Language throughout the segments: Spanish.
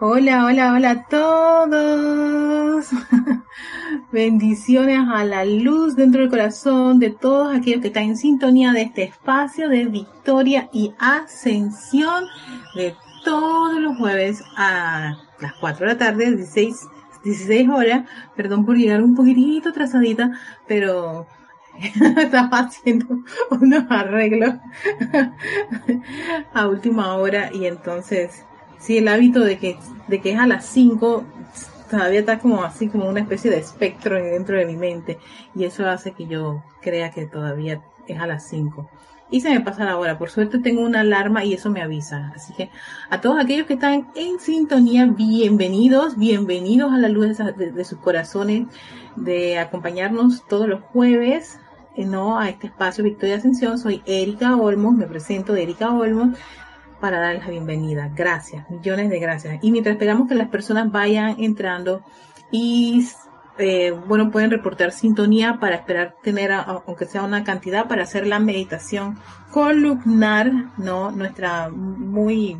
Hola, hola, hola a todos. Bendiciones a la luz dentro del corazón de todos aquellos que están en sintonía de este espacio de victoria y ascensión de todos los jueves a las 4 de la tarde, 16, 16 horas. Perdón por llegar un poquitito atrasadita, pero estaba haciendo unos arreglos a última hora y entonces sí el hábito de que de que es a las 5 todavía está como así como una especie de espectro dentro de mi mente y eso hace que yo crea que todavía es a las 5 y se me pasa la hora. Por suerte tengo una alarma y eso me avisa. Así que a todos aquellos que están en sintonía, bienvenidos, bienvenidos a la luz de, sus corazones, de acompañarnos todos los jueves eh, no a este espacio Victoria Ascensión. Soy Erika Olmos, me presento de Erika Olmos para darles la bienvenida. Gracias, millones de gracias. Y mientras esperamos que las personas vayan entrando y eh, bueno, pueden reportar sintonía para esperar tener, aunque sea una cantidad, para hacer la meditación columnar, ¿no? Nuestra muy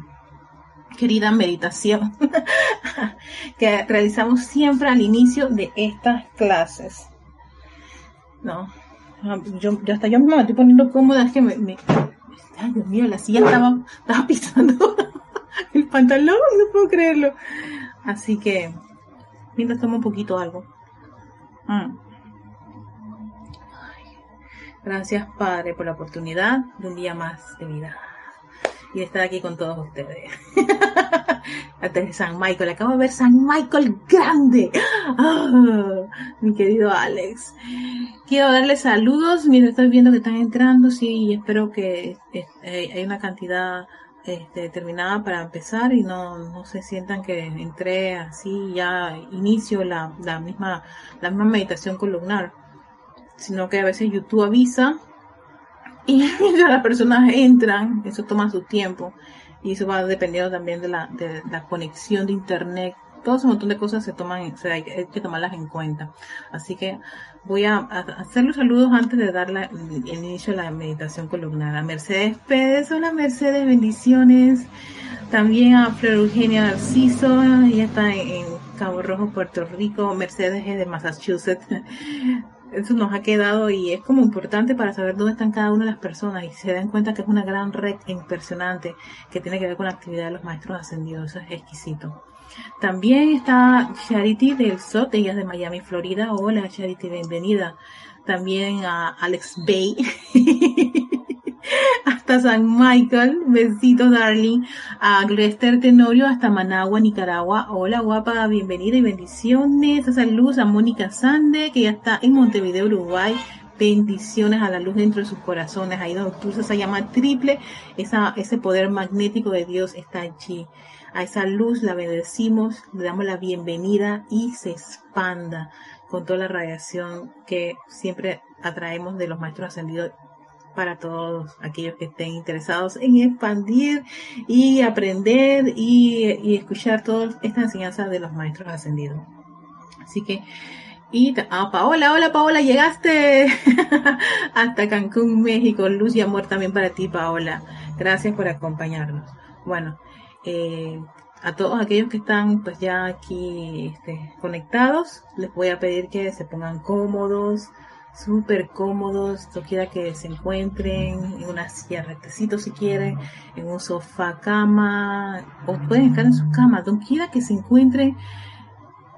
querida meditación que realizamos siempre al inicio de estas clases, ¿no? Ah, yo, hasta yo me estoy poniendo cómoda, es que me, ay Dios mío, la silla estaba, estaba pisando el pantalón, no puedo creerlo. Así que, mientras tomo un poquito algo. Mm. gracias Padre por la oportunidad de un día más de vida y de estar aquí con todos ustedes. Hasta San Michael, acabo de ver San Michael grande. Ah, mi querido Alex. Quiero darles saludos mientras estoy viendo que están entrando, sí, y espero que eh, hay una cantidad este, determinada para empezar y no, no se sientan que entré así ya inicio la, la misma la misma meditación columnar sino que a veces YouTube avisa y mientras las personas entran, eso toma su tiempo y eso va dependiendo también de la, de la conexión de internet. Todo ese montón de cosas se toman, hay, que tomarlas en cuenta. Así que voy a, hacer los saludos antes de dar el inicio de la meditación columnar. A Mercedes Pérez, hola Mercedes, bendiciones. También a Flor Eugenia Narciso, ella está en Cabo Rojo, Puerto Rico. Mercedes es de Massachusetts eso nos ha quedado y es como importante para saber dónde están cada una de las personas y se dan cuenta que es una gran red impresionante que tiene que ver con la actividad de los maestros ascendidos. Eso es exquisito. También está Charity del SOT, ella es de Miami, Florida. Hola Charity, bienvenida. También a Alex Bay. hasta San Michael, besitos darling, a Glester Tenorio hasta Managua, Nicaragua, hola guapa, bienvenida y bendiciones, a salud a Mónica Sande, que ya está en Montevideo, Uruguay, bendiciones a la luz dentro de sus corazones, ahí donde pulsa esa llama triple, esa, ese poder magnético de Dios está allí. A esa luz la bendecimos, le damos la bienvenida y se expanda con toda la radiación que siempre atraemos de los maestros ascendidos para todos aquellos que estén interesados en expandir y aprender y, escuchar toda esta enseñanza de los maestros ascendidos. Así que, y ah, Paola, hola Paola, llegaste hasta Cancún, México. Luz y amor también para ti, Paola. Gracias por acompañarnos. Bueno, eh, a todos aquellos que están pues ya aquí este, conectados, les voy a pedir que se pongan cómodos, súper cómodos, quiera que se encuentren en una silla si quieren, en un sofá cama, o pueden estar en su cama, donde quiera que se encuentren,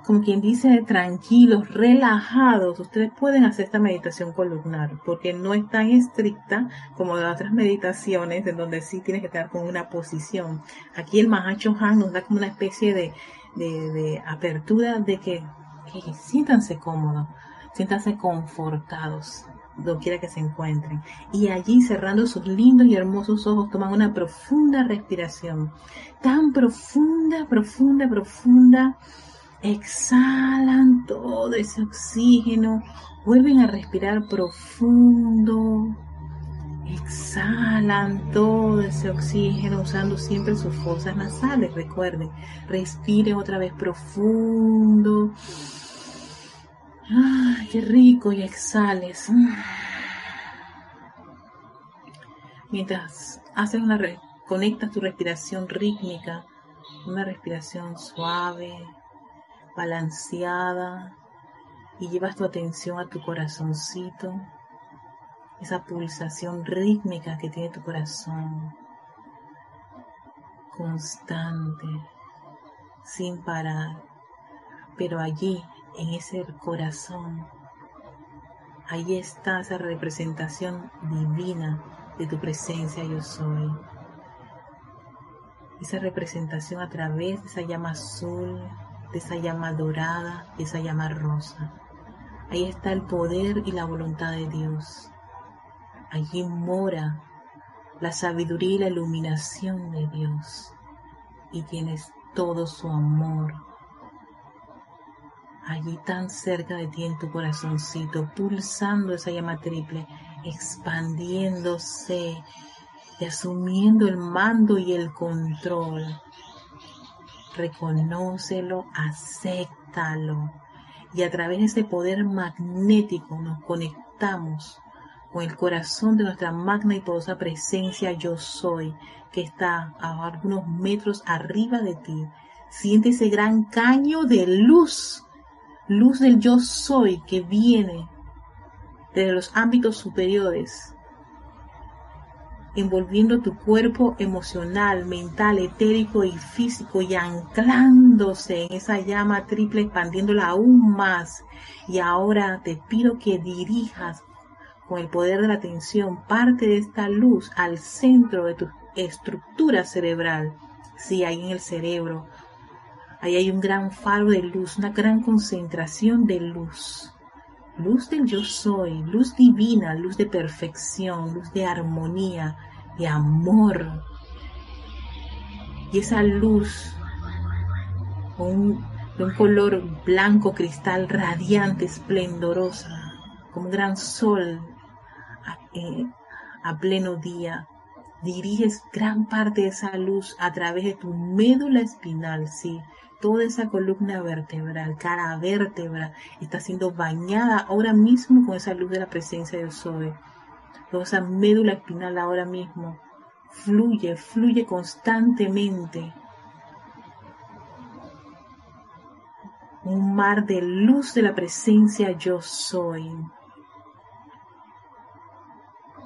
como quien dice, tranquilos, relajados, ustedes pueden hacer esta meditación columnar, porque no es tan estricta como las otras meditaciones, en donde sí tienes que estar con una posición. Aquí el Mahacho Han nos da como una especie de, de, apertura de que, que siéntanse cómodos siéntanse confortados quiera que se encuentren. Y allí cerrando sus lindos y hermosos ojos, toman una profunda respiración. Tan profunda, profunda, profunda. Exhalan todo ese oxígeno. Vuelven a respirar profundo. Exhalan todo ese oxígeno usando siempre sus fosas nasales. Recuerden, respiren otra vez profundo. ¡Ay, qué rico! Y exhales. Mientras haces una conectas tu respiración rítmica Una respiración suave, balanceada y llevas tu atención a tu corazoncito, esa pulsación rítmica que tiene tu corazón, constante, sin parar, pero allí, en ese corazón, ahí está esa representación divina de tu presencia yo soy. Esa representación a través de esa llama azul, de esa llama dorada, de esa llama rosa. Ahí está el poder y la voluntad de Dios. Allí mora la sabiduría y la iluminación de Dios. Y tienes todo su amor. Allí tan cerca de ti en tu corazoncito, pulsando esa llama triple, expandiéndose y asumiendo el mando y el control. Reconócelo, acéptalo. Y a través de ese poder magnético nos conectamos con el corazón de nuestra magna y poderosa presencia yo soy, que está a algunos metros arriba de ti. Siente ese gran caño de luz, luz del yo soy que viene desde los ámbitos superiores envolviendo tu cuerpo emocional, mental, etérico y físico y anclándose en esa llama triple, expandiéndola aún más. Y ahora te pido que dirijas con el poder de la atención parte de esta luz al centro de tu estructura cerebral. Sí, ahí en el cerebro. Ahí hay un gran faro de luz, una gran concentración de luz. Luz del yo soy, luz divina, luz de perfección, luz de armonía, de amor. Y esa luz un, de un color blanco cristal radiante, esplendorosa, como un gran sol a, eh, a pleno día, diriges gran parte de esa luz a través de tu médula espinal, sí, toda esa columna vertebral, cada vértebra está siendo bañada ahora mismo con esa luz de la presencia de Sobe. Toda esa médula espinal ahora mismo fluye, fluye constantemente. Un mar de luz de la presencia yo soy.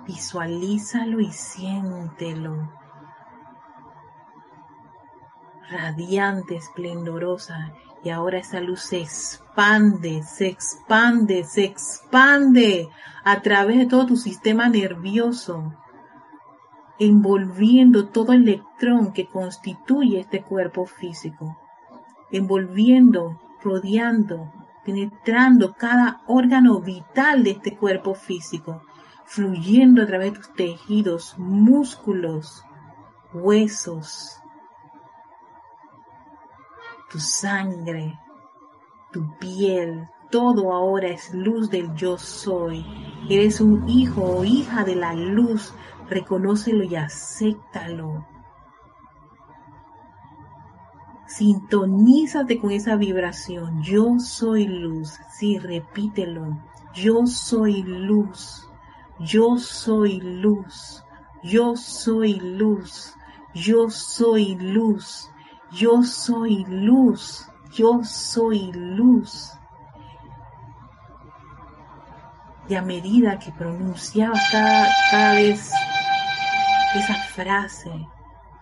Visualízalo y siéntelo radiante, esplendorosa, y ahora esa luz se expande, se expande, se expande a través de todo tu sistema nervioso, envolviendo todo electrón que constituye este cuerpo físico, envolviendo, rodeando, penetrando cada órgano vital de este cuerpo físico, fluyendo a través de tus tejidos, músculos, huesos, tu sangre, tu piel, todo ahora es luz del yo soy. Eres un hijo o hija de la luz, reconócelo y acéptalo. Sintonízate con esa vibración. Yo soy luz. Sí, repítelo. Yo soy luz. Yo soy luz. Yo soy luz. Yo soy luz yo soy luz, yo soy luz. Y a medida que pronunciabas cada, vez esa frase,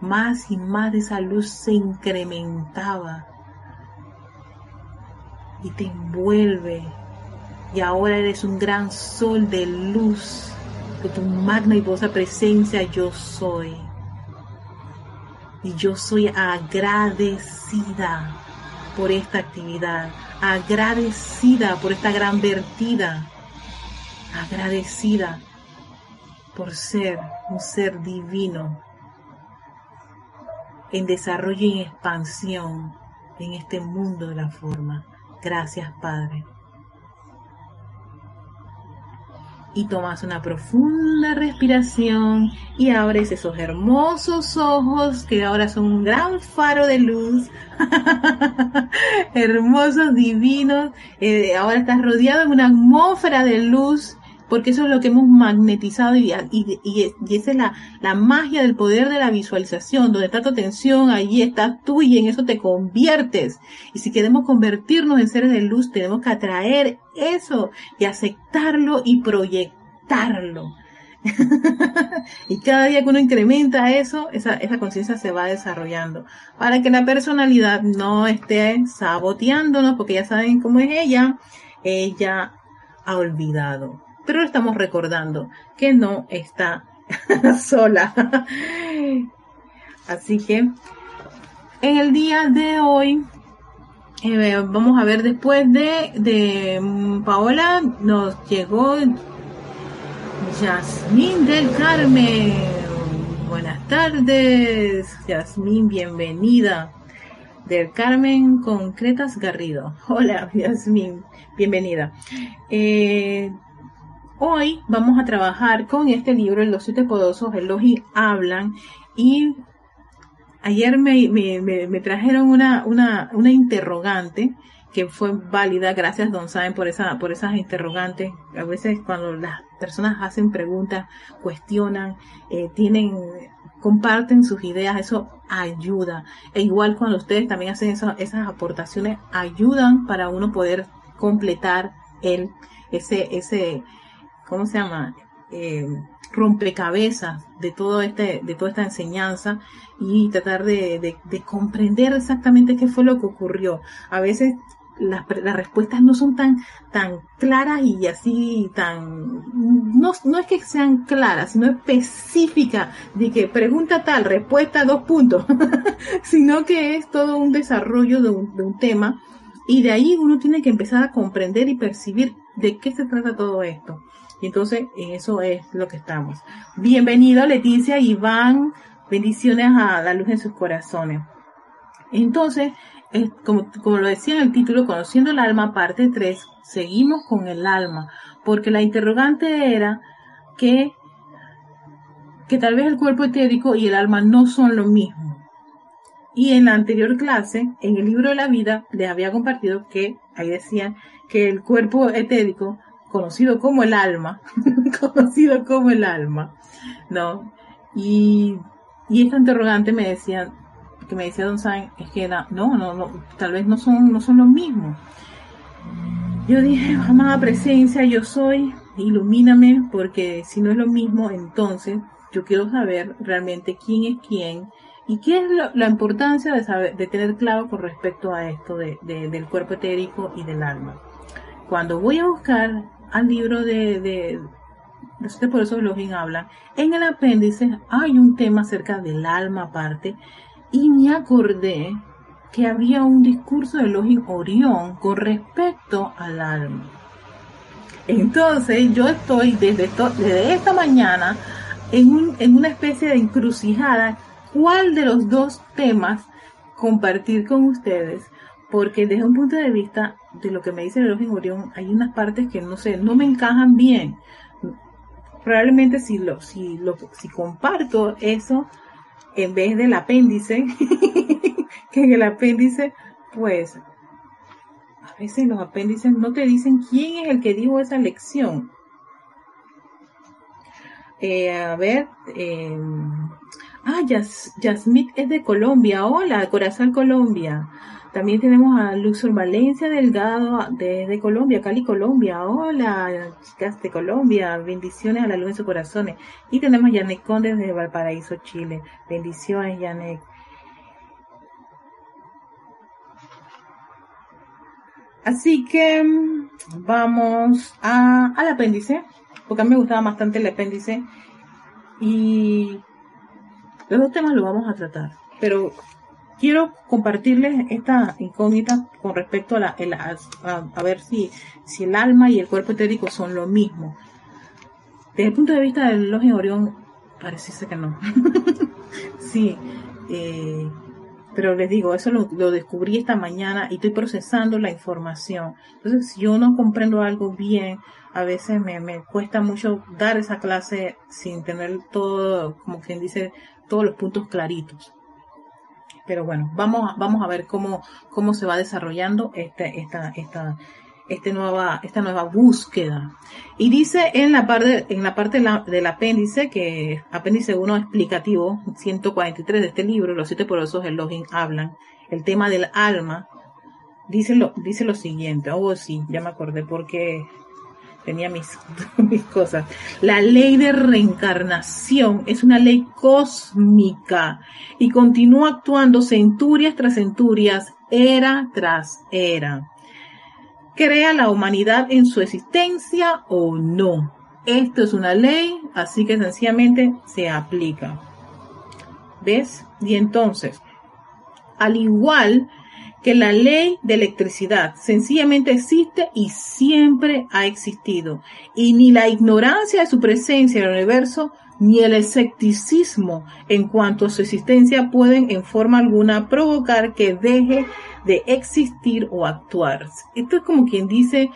más y más de esa luz se incrementaba y te envuelve. Y ahora eres un gran sol de luz, de tu magna y poderosa presencia yo soy. Y yo soy agradecida por esta actividad, agradecida por esta gran vertida, agradecida por ser un ser divino en desarrollo y en expansión en este mundo de la forma. Gracias, Padre. Y tomas una profunda respiración y abres esos hermosos ojos que ahora son un gran faro de luz, hermosos, divinos. Eh, ahora estás rodeado de una atmósfera de luz porque eso es lo que hemos magnetizado y, y, y, esa es la, la, magia del poder de la visualización, donde está tu atención, allí estás tú y en eso te conviertes. Y si queremos convertirnos en seres de luz, tenemos que atraer eso y aceptarlo y proyectarlo. y cada día que uno incrementa eso, esa, esa conciencia se va desarrollando. Para que la personalidad no esté saboteándonos, porque ya saben cómo es ella, ella ha olvidado. Pero estamos recordando que no está sola. Así que en el día de hoy eh, vamos a ver después de, de mm, Paola nos llegó Yasmín del Carmen. Buenas tardes, Yasmín, bienvenida. Del Carmen Concretas Garrido. Hola, Yasmín, bienvenida. Eh, hoy vamos a trabajar con este libro, Los siete poderosos Elohim hablan, y ayer me, me, trajeron una, una, una interrogante que fue válida, gracias Don Saben por esa, por esas interrogantes. A veces cuando las personas hacen preguntas, cuestionan, eh, tienen, comparten sus ideas, eso ayuda. E igual cuando ustedes también hacen esas aportaciones, ayudan para uno poder completar el, ese, ese, ¿cómo se llama? Eh, rompecabezas de todo este, de toda esta enseñanza y tratar de, de, de, comprender exactamente qué fue lo que ocurrió. A veces las, las, respuestas no son tan, tan claras y así tan, no, no es que sean claras, sino específicas de que pregunta tal, respuesta dos puntos, sino que es todo un desarrollo de un, de un tema y de ahí uno tiene que empezar a comprender y percibir de qué se trata todo esto. Y entonces en eso es lo que estamos. Bienvenido Leticia, Iván, bendiciones a la luz en sus corazones. Entonces, como, como lo decía en el título, Conociendo el alma, parte 3, seguimos con el alma, porque la interrogante era que, que tal vez el cuerpo etérico y el alma no son lo mismo. Y en la anterior clase, en el libro de la vida, les había compartido que, ahí decían, que el cuerpo etérico, conocido como el alma, conocido como el alma, ¿no? Y, y esta interrogante me decían, que me decía Don Sain es que no, no, no, tal vez no son, no son los mismos. Yo dije, amada presencia, yo soy, ilumíname, porque si no es lo mismo, entonces yo quiero saber realmente quién es quién y qué es la importancia de saber, de tener claro con respecto a esto de, del cuerpo etérico y del alma. Cuando voy a buscar al libro de, de, de por eso Login habla, en el apéndice hay un tema acerca del alma aparte y me acordé que había un discurso de Login Orión con respecto al alma. Entonces yo estoy desde, desde esta mañana en, un, en una especie de encrucijada cuál de los dos temas compartir con ustedes, porque desde un punto de vista de lo que me dice el Login Orión, hay unas partes que no sé, no me encajan bien. Probablemente si lo, si lo, si comparto eso, en vez del apéndice, que en el apéndice, pues, a veces los apéndices no te dicen quién es el que dijo esa lección. Eh, a ver, eh, ah, Yasmit es de Colombia, hola, Corazón Colombia. También tenemos a Luxor Valencia Delgado desde Colombia, Cali, Colombia. Hola, chicas de Colombia. Bendiciones a la luz en sus corazones. Y tenemos a Yanek Conde desde Valparaíso, Chile. Bendiciones, Yanek. Así que mm, vamos a, al apéndice, porque a mí me gustaba bastante el apéndice. Y los dos temas los vamos a tratar. Pero quiero compartirles esta incógnita con respecto a, la, a, ver si, si el alma y el cuerpo etérico son lo mismo. Desde el punto de vista del Login Orión, parece que no. sí, eh, pero les digo, eso lo, descubrí esta mañana y estoy procesando la información. Entonces, si yo no comprendo algo bien, a veces me, me cuesta mucho dar esa clase sin tener todo, como quien dice, todos los puntos claritos. Pero bueno, vamos, vamos a ver cómo, cómo se va desarrollando este, esta, esta, este nueva, esta nueva búsqueda. Y dice en la parte, en la parte del apéndice, que apéndice 1 explicativo, 143 de este libro, los siete poderosos Elohim hablan, el tema del alma, dice lo, dice lo siguiente, oh sí, ya me acordé porque tenía mis, mis cosas. La ley de reencarnación es una ley cósmica y continúa actuando centurias tras centurias, era tras era. ¿Crea la humanidad en su existencia o no? Esto es una ley, así que sencillamente se aplica. ¿Ves? Y entonces, al igual que la ley de electricidad sencillamente existe y siempre ha existido. Y ni la ignorancia de su presencia en el universo ni el escepticismo en cuanto a su existencia pueden en forma alguna provocar que deje de existir o actuar. Esto es como quien dice,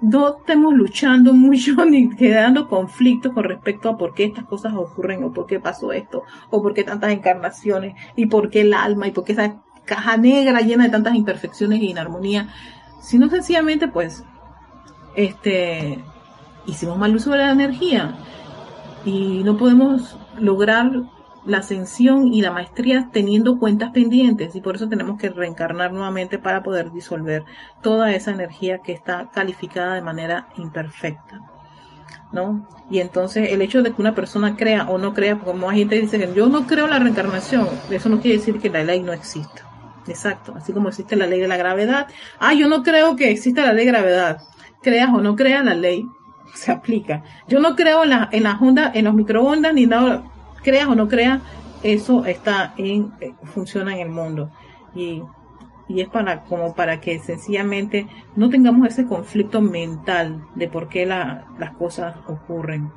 no estemos luchando mucho ni quedando conflictos con respecto a por qué estas cosas ocurren o por qué pasó esto o por qué tantas encarnaciones y por qué el alma y por qué esa caja negra llena de tantas imperfecciones y inarmonía, sino sencillamente pues este hicimos mal uso de la energía y no podemos lograr la ascensión y la maestría teniendo cuentas pendientes y por eso tenemos que reencarnar nuevamente para poder disolver toda esa energía que está calificada de manera imperfecta. ¿No? Y entonces el hecho de que una persona crea o no crea, como hay gente que dice que yo no creo la reencarnación, eso no quiere decir que la ley no exista. Exacto, así como existe la ley de la gravedad. Ah, yo no creo que exista la ley de gravedad. Creas o no creas, la ley se aplica. Yo no creo en, la, en las ondas, en los microondas, ni nada, creas o no creas, eso está en, eh, funciona en el mundo. Y, y es para, como para que sencillamente no tengamos ese conflicto mental de por qué la, las cosas ocurren.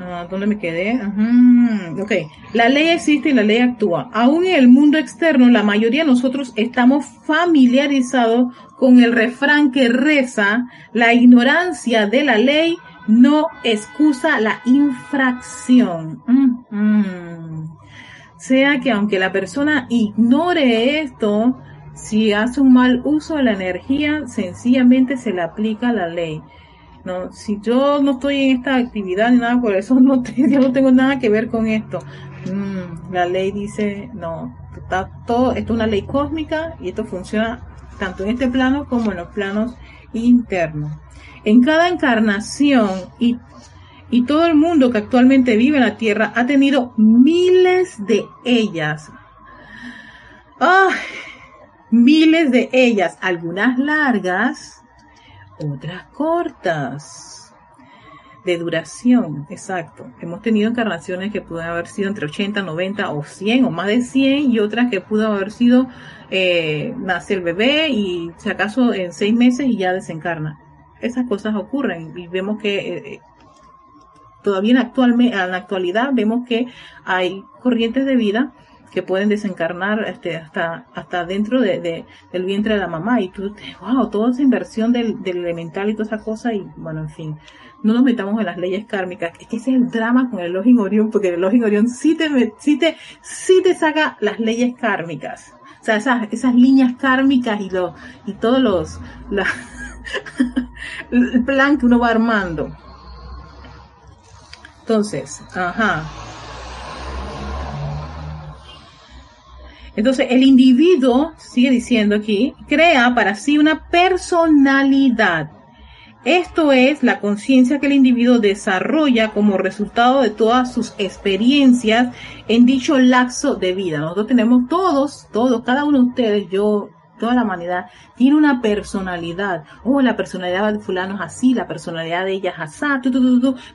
Ah, ¿Dónde me quedé? Ok. La ley existe y la ley actúa. Aún en el mundo externo, la mayoría de nosotros estamos familiarizados con el refrán que reza, la ignorancia de la ley no excusa la infracción. Sea que aunque la persona ignore esto, si hace un mal uso de la energía, sencillamente se le aplica la ley. No, si yo no estoy en esta actividad nada por eso, no yo no tengo nada que ver con esto. Mm, la ley dice, no, está todo, esto es una ley cósmica y esto funciona tanto en este plano como en los planos internos. En cada encarnación y, y todo el mundo que actualmente vive en la Tierra ha tenido miles de ellas. miles de ellas, algunas largas, otras cortas de duración, exacto. Hemos tenido encarnaciones que pueden haber sido entre 80, 90 o 100 o más de 100 y otras que pudo haber sido eh, nace el bebé y si acaso en seis meses y ya desencarna. Esas cosas ocurren y vemos que eh, eh, todavía en, actualmente, en la actualidad vemos que hay corrientes de vida que pueden desencarnar este, hasta, hasta dentro de, del vientre de la mamá. Y tú, wow, toda esa inversión del, elemental y toda esa cosa. Y bueno, en fin, no nos metamos en las leyes kármicas. Es que ese es el drama con el Login Orión, porque el Login Orión sí te, sí te, sí te saca las leyes kármicas. O sea, esas, esas líneas kármicas y, lo, y todos los, el plan que uno va armando. Entonces, ajá. Entonces, el individuo, sigue diciendo aquí, crea para sí una personalidad. Esto es la conciencia que el individuo desarrolla como resultado de todas sus experiencias en dicho lapso de vida. Nosotros tenemos todos, todos, cada uno de ustedes, yo, toda la humanidad, tiene una personalidad. Oh, la personalidad de fulano es así, la personalidad de ella es así,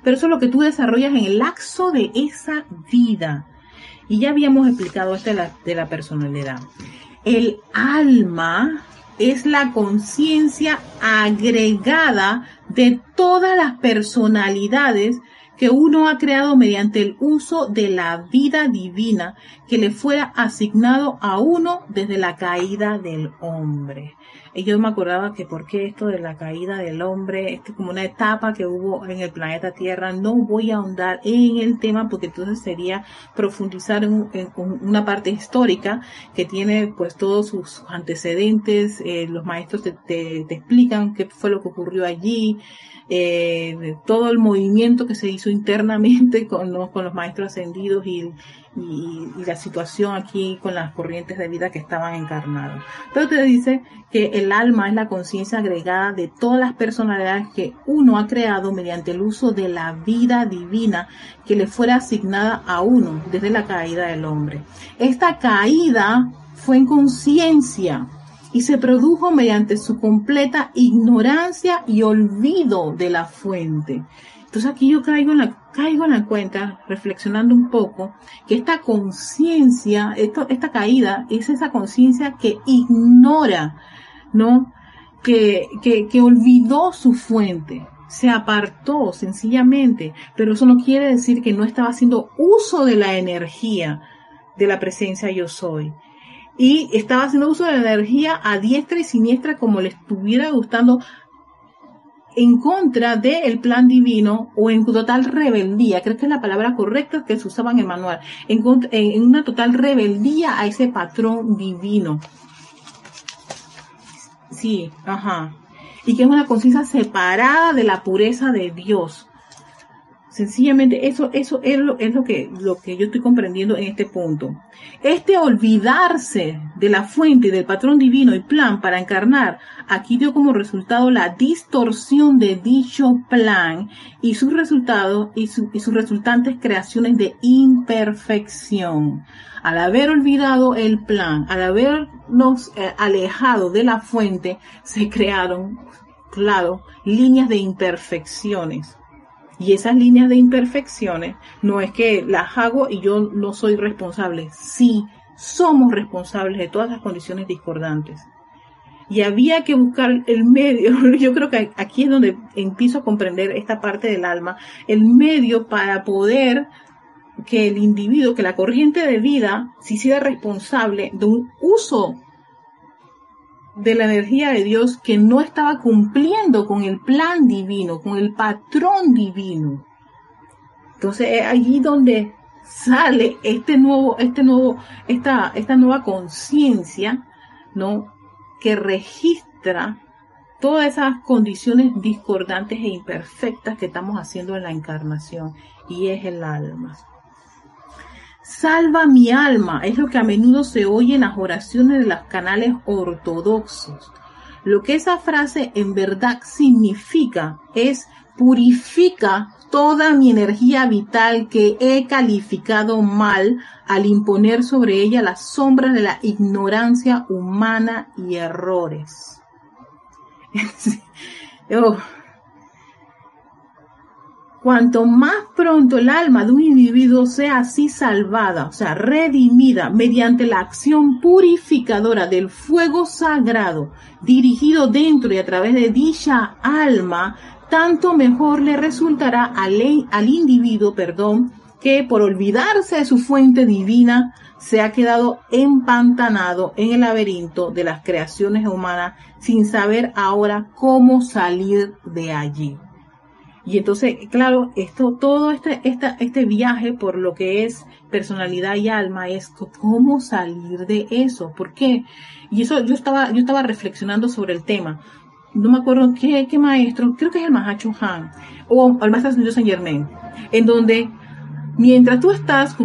pero eso es lo que tú desarrollas en el lapso de esa vida. Y ya habíamos explicado esto de la, de la personalidad. El alma es la conciencia agregada de todas las personalidades que uno ha creado mediante el uso de la vida divina que le fuera asignado a uno desde la caída del hombre. Y yo me acordaba que por qué esto de la caída del hombre, esto es como una etapa que hubo en el planeta Tierra. No voy a ahondar en el tema porque entonces sería profundizar en, una parte histórica que tiene pues todos sus antecedentes. Eh, los maestros te, te, explican qué fue lo que ocurrió allí. Eh, todo el movimiento que se hizo internamente con los, maestros ascendidos y, la situación aquí con las corrientes de vida que estaban encarnadas. Pero te dice que el alma es la conciencia agregada de todas las personalidades que uno ha creado mediante el uso de la vida divina que le fuera asignada a uno desde la caída del hombre. Esta caída fue en conciencia y se produjo mediante su completa ignorancia y olvido de la fuente. Entonces aquí yo caigo en la, caigo en la cuenta, reflexionando un poco, que esta conciencia, esta caída es esa conciencia que ignora, ¿no? Que, que, que olvidó su fuente, se apartó sencillamente, pero eso no quiere decir que no estaba haciendo uso de la energía de la presencia yo soy. Y estaba haciendo uso de la energía a diestra y siniestra como le estuviera gustando en contra del plan divino o en total rebeldía, creo que es la palabra correcta que se usaba en el manual, en, en una total rebeldía a ese patrón divino. Sí, ajá. Y que es una conciencia separada de la pureza de Dios. Sencillamente eso, eso es, lo, es lo, que, lo que yo estoy comprendiendo en este punto. Este olvidarse de la fuente del patrón divino y plan para encarnar, aquí dio como resultado la distorsión de dicho plan y sus resultados y, y sus resultantes creaciones de imperfección. Al haber olvidado el plan, al habernos eh, alejado de la fuente, se crearon, claro, líneas de imperfecciones y esas líneas de imperfecciones no es que las hago y yo no soy responsable. Sí, somos responsables de todas las condiciones discordantes. Y había que buscar el medio, yo creo que aquí es donde empiezo a comprender esta parte del alma, el medio para poder que el individuo, que la corriente de vida se hiciera responsable de un uso de la energía de Dios que no estaba cumpliendo con el plan divino, con el patrón divino. Entonces es allí donde sale este nuevo, este nuevo, esta, esta nueva conciencia, ¿no? Que registra todas esas condiciones discordantes e imperfectas que estamos haciendo en la encarnación y es el alma. Salva mi alma, es lo que a menudo se oye en las oraciones de los canales ortodoxos. Lo que esa frase en verdad significa es purifica toda mi energía vital que he calificado mal al imponer sobre ella las sombras de la ignorancia humana y errores. Oh, Cuanto más pronto el alma de un individuo sea así salvada, o sea, redimida mediante la acción purificadora del fuego sagrado dirigido dentro y a través de dicha alma, tanto mejor le resultará al, al individuo, perdón, que por olvidarse de su fuente divina se ha quedado empantanado en el laberinto de las creaciones humanas sin saber ahora cómo salir de allí. Y entonces, claro, esto, todo este, este viaje por lo que es personalidad y alma es cómo salir de eso. ¿Por qué? Y eso yo estaba, yo estaba reflexionando sobre el tema. No me acuerdo qué, qué maestro, creo que es el Mahacho Han, o el maestro de San Germain, en donde mientras tú estás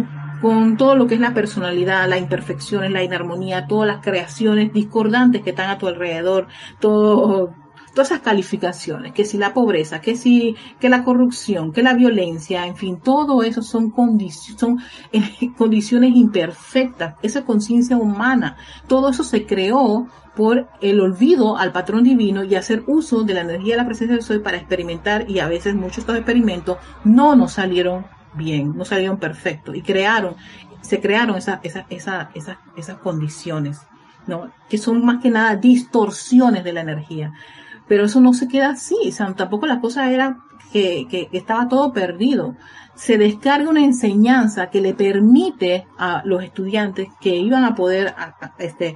con todo lo que es la personalidad, la imperfección, la inarmonía, todas las creaciones discordantes que están a tu alrededor, todo, todas esas calificaciones, que si la pobreza, que si, que la corrupción, que la violencia, en fin, todo eso son, son eh, condiciones imperfectas, esa conciencia humana, todo eso se creó por el olvido al patrón divino y hacer uso de la energía de la presencia del sol para experimentar y a veces muchos de estos experimentos no nos salieron bien, no salieron perfectos y crearon, se crearon esas, esas, esas, esas condiciones, ¿no? que son más que nada distorsiones de la energía. Pero eso no se queda así, o tampoco la cosa era que, que, estaba todo perdido. Se descarga una enseñanza que le permite a los estudiantes que iban a poder este,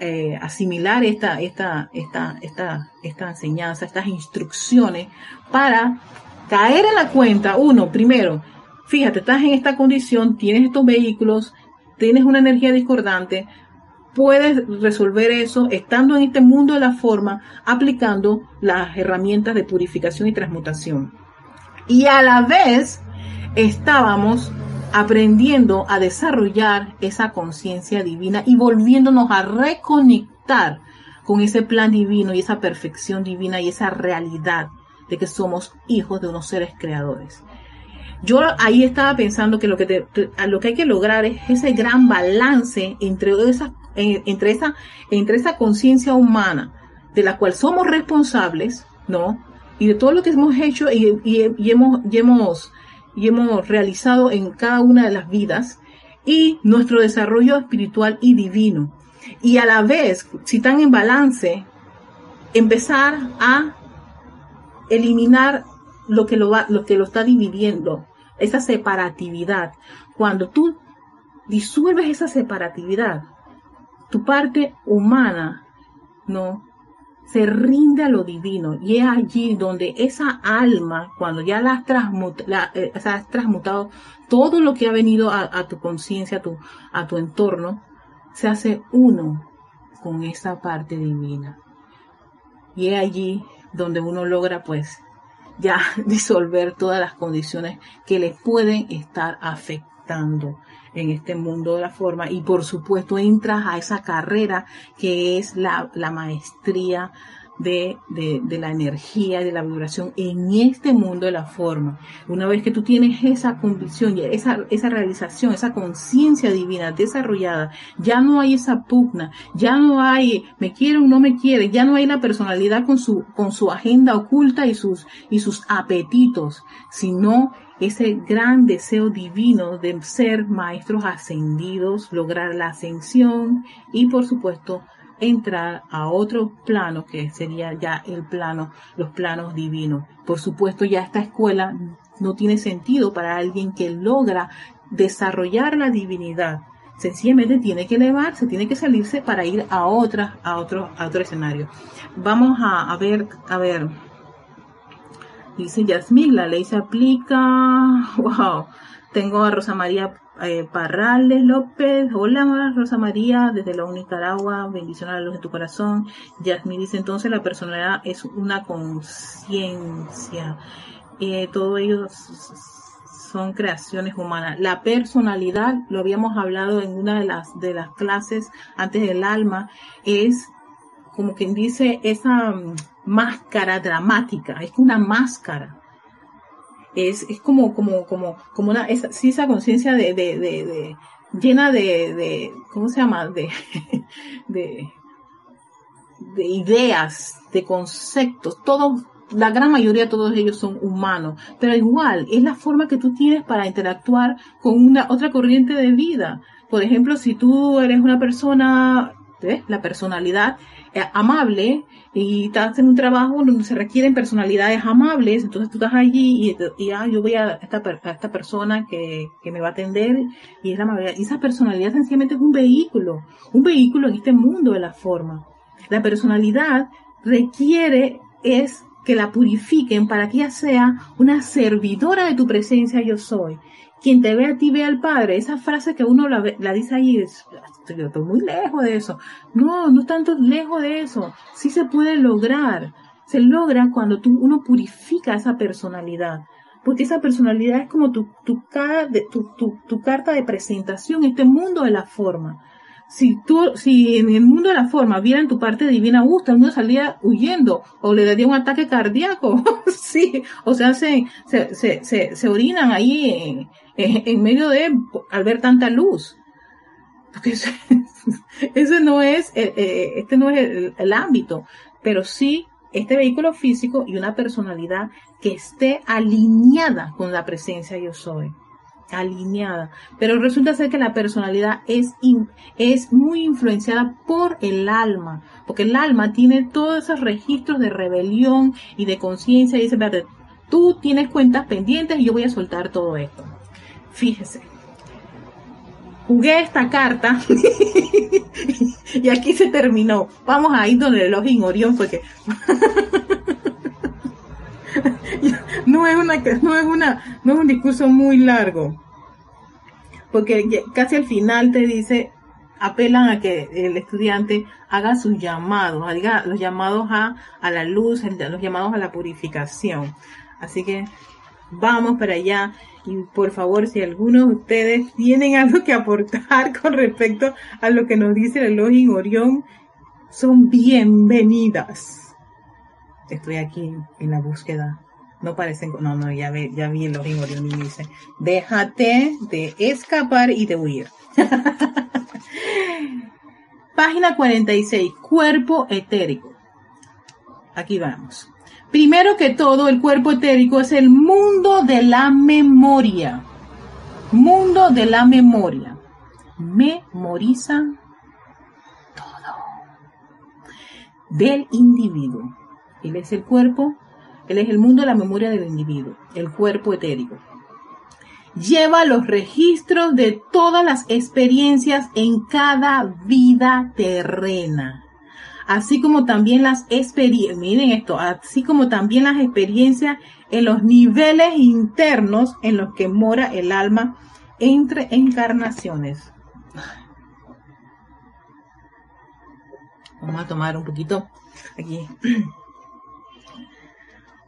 eh, asimilar esta, esta, esta, esta, esta enseñanza, estas instrucciones para caer en la cuenta, uno, primero, fíjate, estás en esta condición, tienes estos vehículos, tienes una energía discordante, puedes resolver eso estando en este mundo de la forma, aplicando las herramientas de purificación y transmutación. Y a la vez estábamos aprendiendo a desarrollar esa conciencia divina y volviéndonos a reconectar con ese plan divino y esa perfección divina y esa realidad de que somos hijos de unos seres creadores. Yo ahí estaba pensando que lo que, lo que hay que lograr es ese gran balance entre esa, entre esa, entre esa conciencia humana de la cual somos responsables, ¿no? Y de todo lo que hemos hecho y, y hemos, y hemos, y hemos realizado en cada una de las vidas y nuestro desarrollo espiritual y divino. Y a la vez, si están en balance, empezar a eliminar lo que lo, va, lo que lo está dividiendo, esa separatividad. Cuando tú disuelves esa separatividad, tu parte humana, ¿no? Se rinde a lo divino y es allí donde esa alma, cuando ya la has, eh, transmutado todo lo que ha venido a, tu conciencia, a tu, a tu entorno, se hace uno con esa parte divina. Y es allí donde uno logra pues ya disolver todas las condiciones que le pueden estar afectando en este mundo de la forma. Y por supuesto entras a esa carrera que es la, la maestría de, la energía, de la vibración en este mundo de la forma. Una vez que tú tienes esa convicción, esa, esa realización, esa conciencia divina desarrollada, ya no hay esa pugna, ya no hay me quiere o no me quiere, ya no hay la personalidad con su, con su agenda oculta y sus, y sus apetitos, sino ese gran deseo divino de ser maestros ascendidos, lograr la ascensión y por supuesto entrar a otro plano que sería ya el plano, los planos divinos. Por supuesto, ya esta escuela no tiene sentido para alguien que logra desarrollar la divinidad. Sencillamente tiene que elevarse, tiene que salirse para ir a otra, a otro, a otro escenario. Vamos a, a ver, a ver. Dice Yasmín, la ley se aplica. Wow. Tengo a Rosa María eh, Parrales López, hola Rosa María, desde la Nicaragua, bendición a la luz de tu corazón. Yasmín dice entonces la personalidad es una conciencia. Eh, todo ello son creaciones humanas. La personalidad, lo habíamos hablado en una de las, de las clases antes del alma, es como quien dice esa mm, máscara dramática, es una máscara es, es como, como, como, como una, sí, esa conciencia de, de, de, llena de, de, ¿cómo se llama? De, de, de ideas, de conceptos, todos, la gran mayoría de todos ellos son humanos, pero igual es la forma que tú tienes para interactuar con una otra corriente de vida. Por ejemplo, si tú eres una persona, la personalidad eh, amable, y estás en un trabajo donde se requieren personalidades amables, entonces tú estás allí y, ah, yo voy a esta, esta persona que, que, me va a atender y es la amabilidad. Y esa personalidad sencillamente es un vehículo, un vehículo en este mundo de la forma. La personalidad requiere es que la purifiquen para que ella sea una servidora de tu presencia yo soy. Quien te ve a ti ve al Padre. Esa frase que uno la, dice ahí es, estoy muy lejos de eso. No, no tanto lejos de eso. Sí se puede lograr. Se logra cuando tú, uno purifica esa personalidad. Porque esa personalidad es como tu, tu, tu, tu carta de presentación, este mundo de la forma si tú, si en el mundo de la forma vieran tu parte divina, gusta, uno salía huyendo o le daría un ataque cardíaco, sí, o sea, se, se, se, se, orinan ahí en, en, medio de, al ver tanta luz. Porque ese, no es, eh, eh, este no es el, ámbito, pero sí este vehículo físico y una personalidad que esté alineada con la presencia yo soy alineada. Pero resulta ser que la personalidad es, es muy influenciada por el alma, porque el alma tiene todos esos registros de rebelión y de conciencia y dice, tú tienes cuentas pendientes y yo voy a soltar todo esto. Fíjese. Jugué esta carta y aquí se terminó. Vamos a ir donde el Elohim Orión porque no es una no es una no es un discurso muy largo. Porque casi al final te dice apelan a que el estudiante haga sus llamados, haga los llamados a, a la luz, los llamados a la purificación. Así que vamos para allá y por favor si algunos de ustedes tienen algo que aportar con respecto a lo que nos dice el Elohim Orión, son bienvenidas. Estoy aquí en la búsqueda. No parecen, no, no, ya, ve, ya vi el Elohim Orión y me dice, déjate de escapar y de huir. Página 46, cuerpo etérico. Aquí vamos. Primero que todo, el cuerpo etérico es el mundo de la memoria. Mundo de la memoria. Memoriza todo. Del individuo. Él es el cuerpo, él es el mundo de la memoria del individuo, el cuerpo etérico lleva los registros de todas las experiencias en cada vida terrena. Así como también las experiencias, miren esto, así como también las experiencias en los niveles internos en los que mora el alma entre encarnaciones. Vamos a tomar un poquito aquí.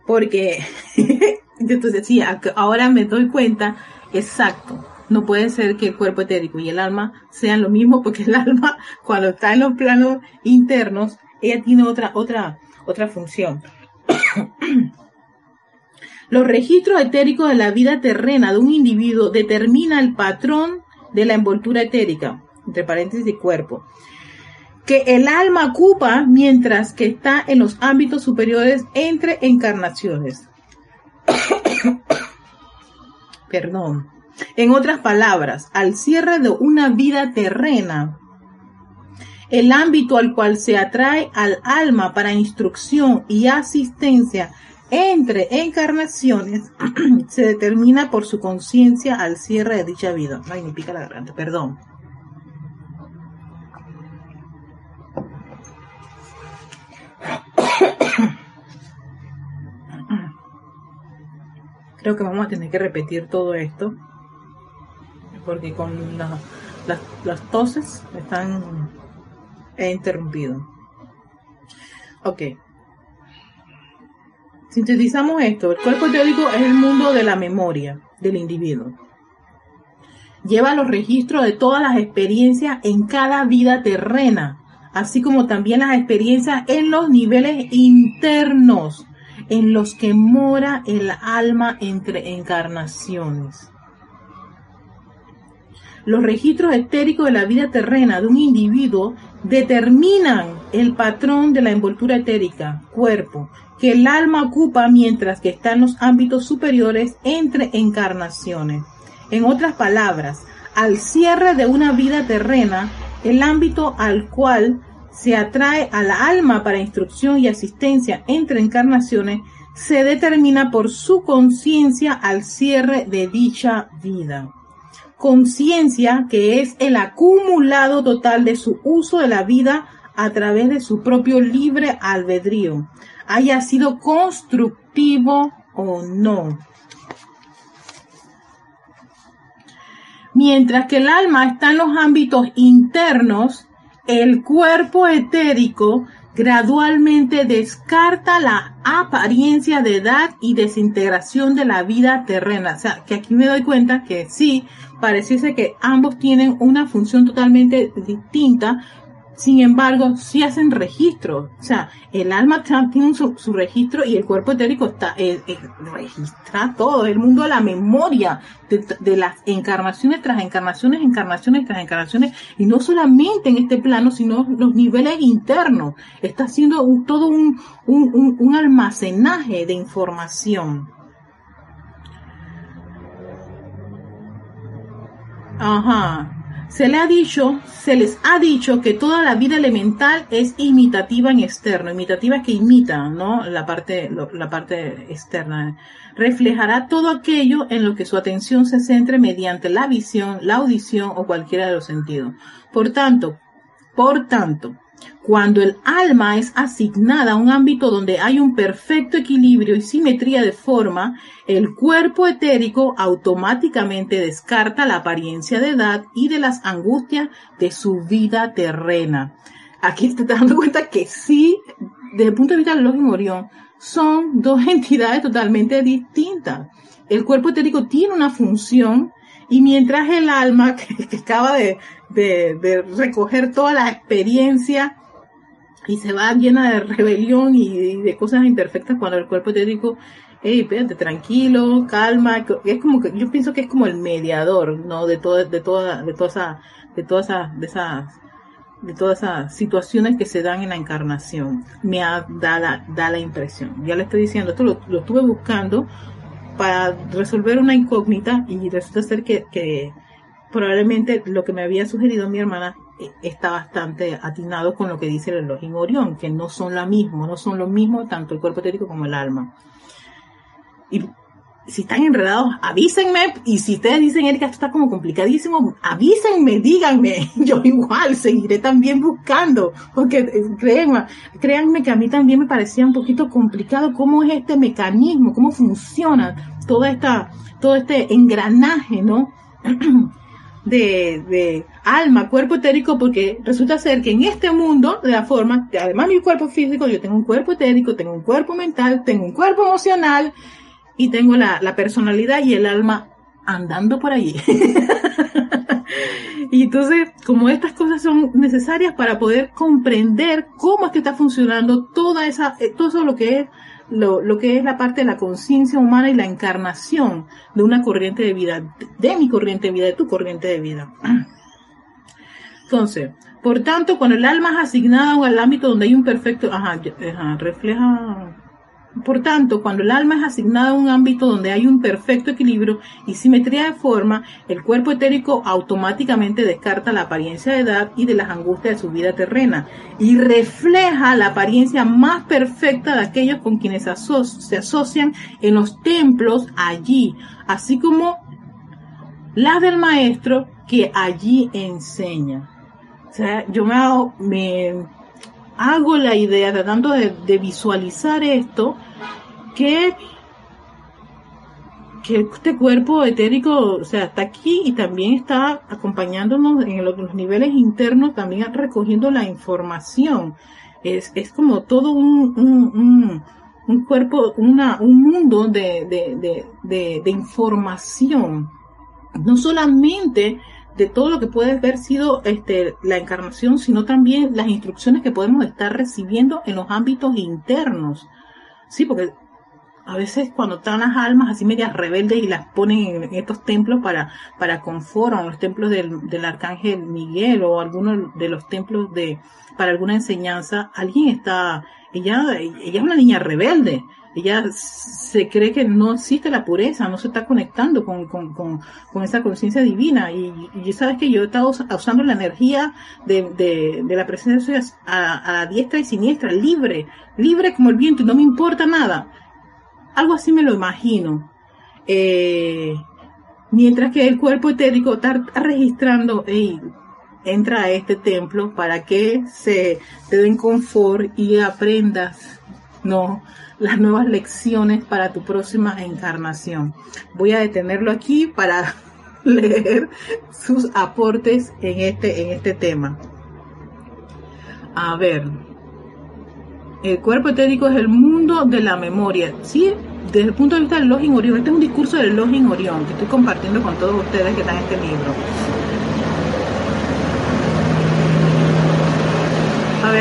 Porque entonces sí, ahora me doy cuenta Exacto. No puede ser que el cuerpo etérico y el alma sean lo mismo porque el alma cuando está en los planos internos, ella tiene otra, otra, otra función. los registros etéricos de la vida terrena de un individuo determina el patrón de la envoltura etérica, entre paréntesis de cuerpo, que el alma ocupa mientras que está en los ámbitos superiores entre encarnaciones. Perdón. En otras palabras, al cierre de una vida terrena, el ámbito al cual se atrae al alma para instrucción y asistencia entre encarnaciones se determina por su conciencia al cierre de dicha vida. Ay, me pica la garganta, perdón. Creo que vamos a tener que repetir todo esto porque con las, toses están he interrumpido. Ok. Sintetizamos esto. El cuerpo teórico es el mundo de la memoria del individuo. Lleva los registros de todas las experiencias en cada vida terrena, así como también las experiencias en los niveles internos en los que mora el alma entre encarnaciones. Los registros etéricos de la vida terrena de un individuo determinan el patrón de la envoltura etérica, cuerpo, que el alma ocupa mientras que está en los ámbitos superiores entre encarnaciones. En otras palabras, al cierre de una vida terrena, el ámbito al cual se atrae a la alma para instrucción y asistencia entre encarnaciones se determina por su conciencia al cierre de dicha vida. Conciencia que es el acumulado total de su uso de la vida a través de su propio libre albedrío, haya sido constructivo o no. Mientras que el alma está en los ámbitos internos, el cuerpo etérico gradualmente descarta la apariencia de edad y desintegración de la vida terrena. O sea, que aquí me doy cuenta que sí, pareciese que ambos tienen una función totalmente distinta, sin embargo, sí hacen registro. O sea, el alma tiene su, registro y el cuerpo etérico está, eh, eh, registra todo. El mundo de la memoria de, las encarnaciones tras encarnaciones, encarnaciones tras encarnaciones. Y no solamente en este plano, sino los niveles internos. Está haciendo todo un, un almacenaje de información. Ajá se le ha dicho, se les ha dicho que toda la vida elemental es imitativa en externo, imitativa que imita, ¿no? La parte, la parte externa. Reflejará todo aquello en lo que su atención se centre mediante la visión, la audición o cualquiera de los sentidos. Por tanto, Por tanto, cuando el alma es asignada a un ámbito donde hay un perfecto equilibrio y simetría de forma, el cuerpo etérico automáticamente descarta la apariencia de edad y de las angustias de su vida terrena. Aquí te estás dando cuenta que sí, desde el punto de vista del Login Orión, son dos entidades totalmente distintas. El cuerpo etérico tiene una función y mientras el alma, que, acaba de, de recoger toda la experiencia y se va llena de rebelión y de cosas imperfectas cuando el cuerpo te digo, hey, espérate, tranquilo, calma, es como que yo pienso que es como el mediador, ¿no? De toda, de toda, de toda esa, de todas esas, de esas, de todas esas situaciones que se dan en la encarnación. Me ha, da la, da la impresión. Ya le estoy diciendo, esto lo, estuve buscando para resolver una incógnita y resulta ser que probablemente lo que me había sugerido mi hermana eh, está bastante atinado con lo que dice el Elohim Orión, que no son la misma, no son lo mismo tanto el cuerpo etérico como el alma. Y si están enredados, avísenme. Y si ustedes dicen, Erika, esto está como complicadísimo, avísenme, díganme. Yo igual seguiré también buscando. Porque eh, créanme, créanme que a mí también me parecía un poquito complicado cómo es este mecanismo, cómo funciona toda esta, todo este engranaje, ¿no? de, de alma, cuerpo etérico, porque resulta ser que en este mundo, de la forma, que además mi cuerpo físico, yo tengo un cuerpo etérico, tengo un cuerpo mental, tengo un cuerpo emocional y tengo la, la personalidad y el alma andando por allí. y entonces, como estas cosas son necesarias para poder comprender cómo es que está funcionando toda esa, eh, todo eso lo que es lo, lo que es la parte de la conciencia humana y la encarnación de una corriente de vida, de mi corriente de vida, de tu corriente de vida. Entonces, por tanto, cuando el alma es asignada al ámbito donde hay un perfecto, ajá, ajá refleja por tanto, cuando el alma es asignada a un ámbito donde hay un perfecto equilibrio y simetría de forma, el cuerpo etérico automáticamente descarta la apariencia de edad y de las angustias de su vida terrena y refleja la apariencia más perfecta de aquellos con quienes se asocian en los templos allí, así como las del maestro que allí enseña. O sea, yo me hago, hago la idea, tratando de, de visualizar esto, que, que este cuerpo etérico, o sea, está aquí y también está acompañándonos en los, niveles internos, también recogiendo la información. Es, es como todo un, un, cuerpo, una, un mundo de, de, de información. No solamente de todo lo que puede haber sido este, la encarnación, sino también las instrucciones que podemos estar recibiendo en los ámbitos internos. Sí, porque a veces cuando están las almas así medias rebeldes y las ponen en estos templos para, para confort, los templos del, del arcángel Miguel o algunos de los templos de, para alguna enseñanza, alguien está, ella, ella es una niña rebelde, ella se cree que no existe la pureza, no se está conectando con, con, con, con esa conciencia divina. Y, y, sabes que yo he estado usando la energía de, de, la presencia a, a, diestra y siniestra, libre, libre como el viento, y no me importa nada. Algo así me lo imagino. Eh, mientras que el cuerpo etérico está registrando, hey, entra a este templo para que se te den confort y aprendas, no, las nuevas lecciones para tu próxima encarnación. Voy a detenerlo aquí para leer sus aportes en este, en este tema. A ver, el cuerpo etérico es el mundo de la memoria. Sí, desde el punto de vista del Login Orión, este es un discurso del Login Orión que estoy compartiendo con todos ustedes que están en este libro.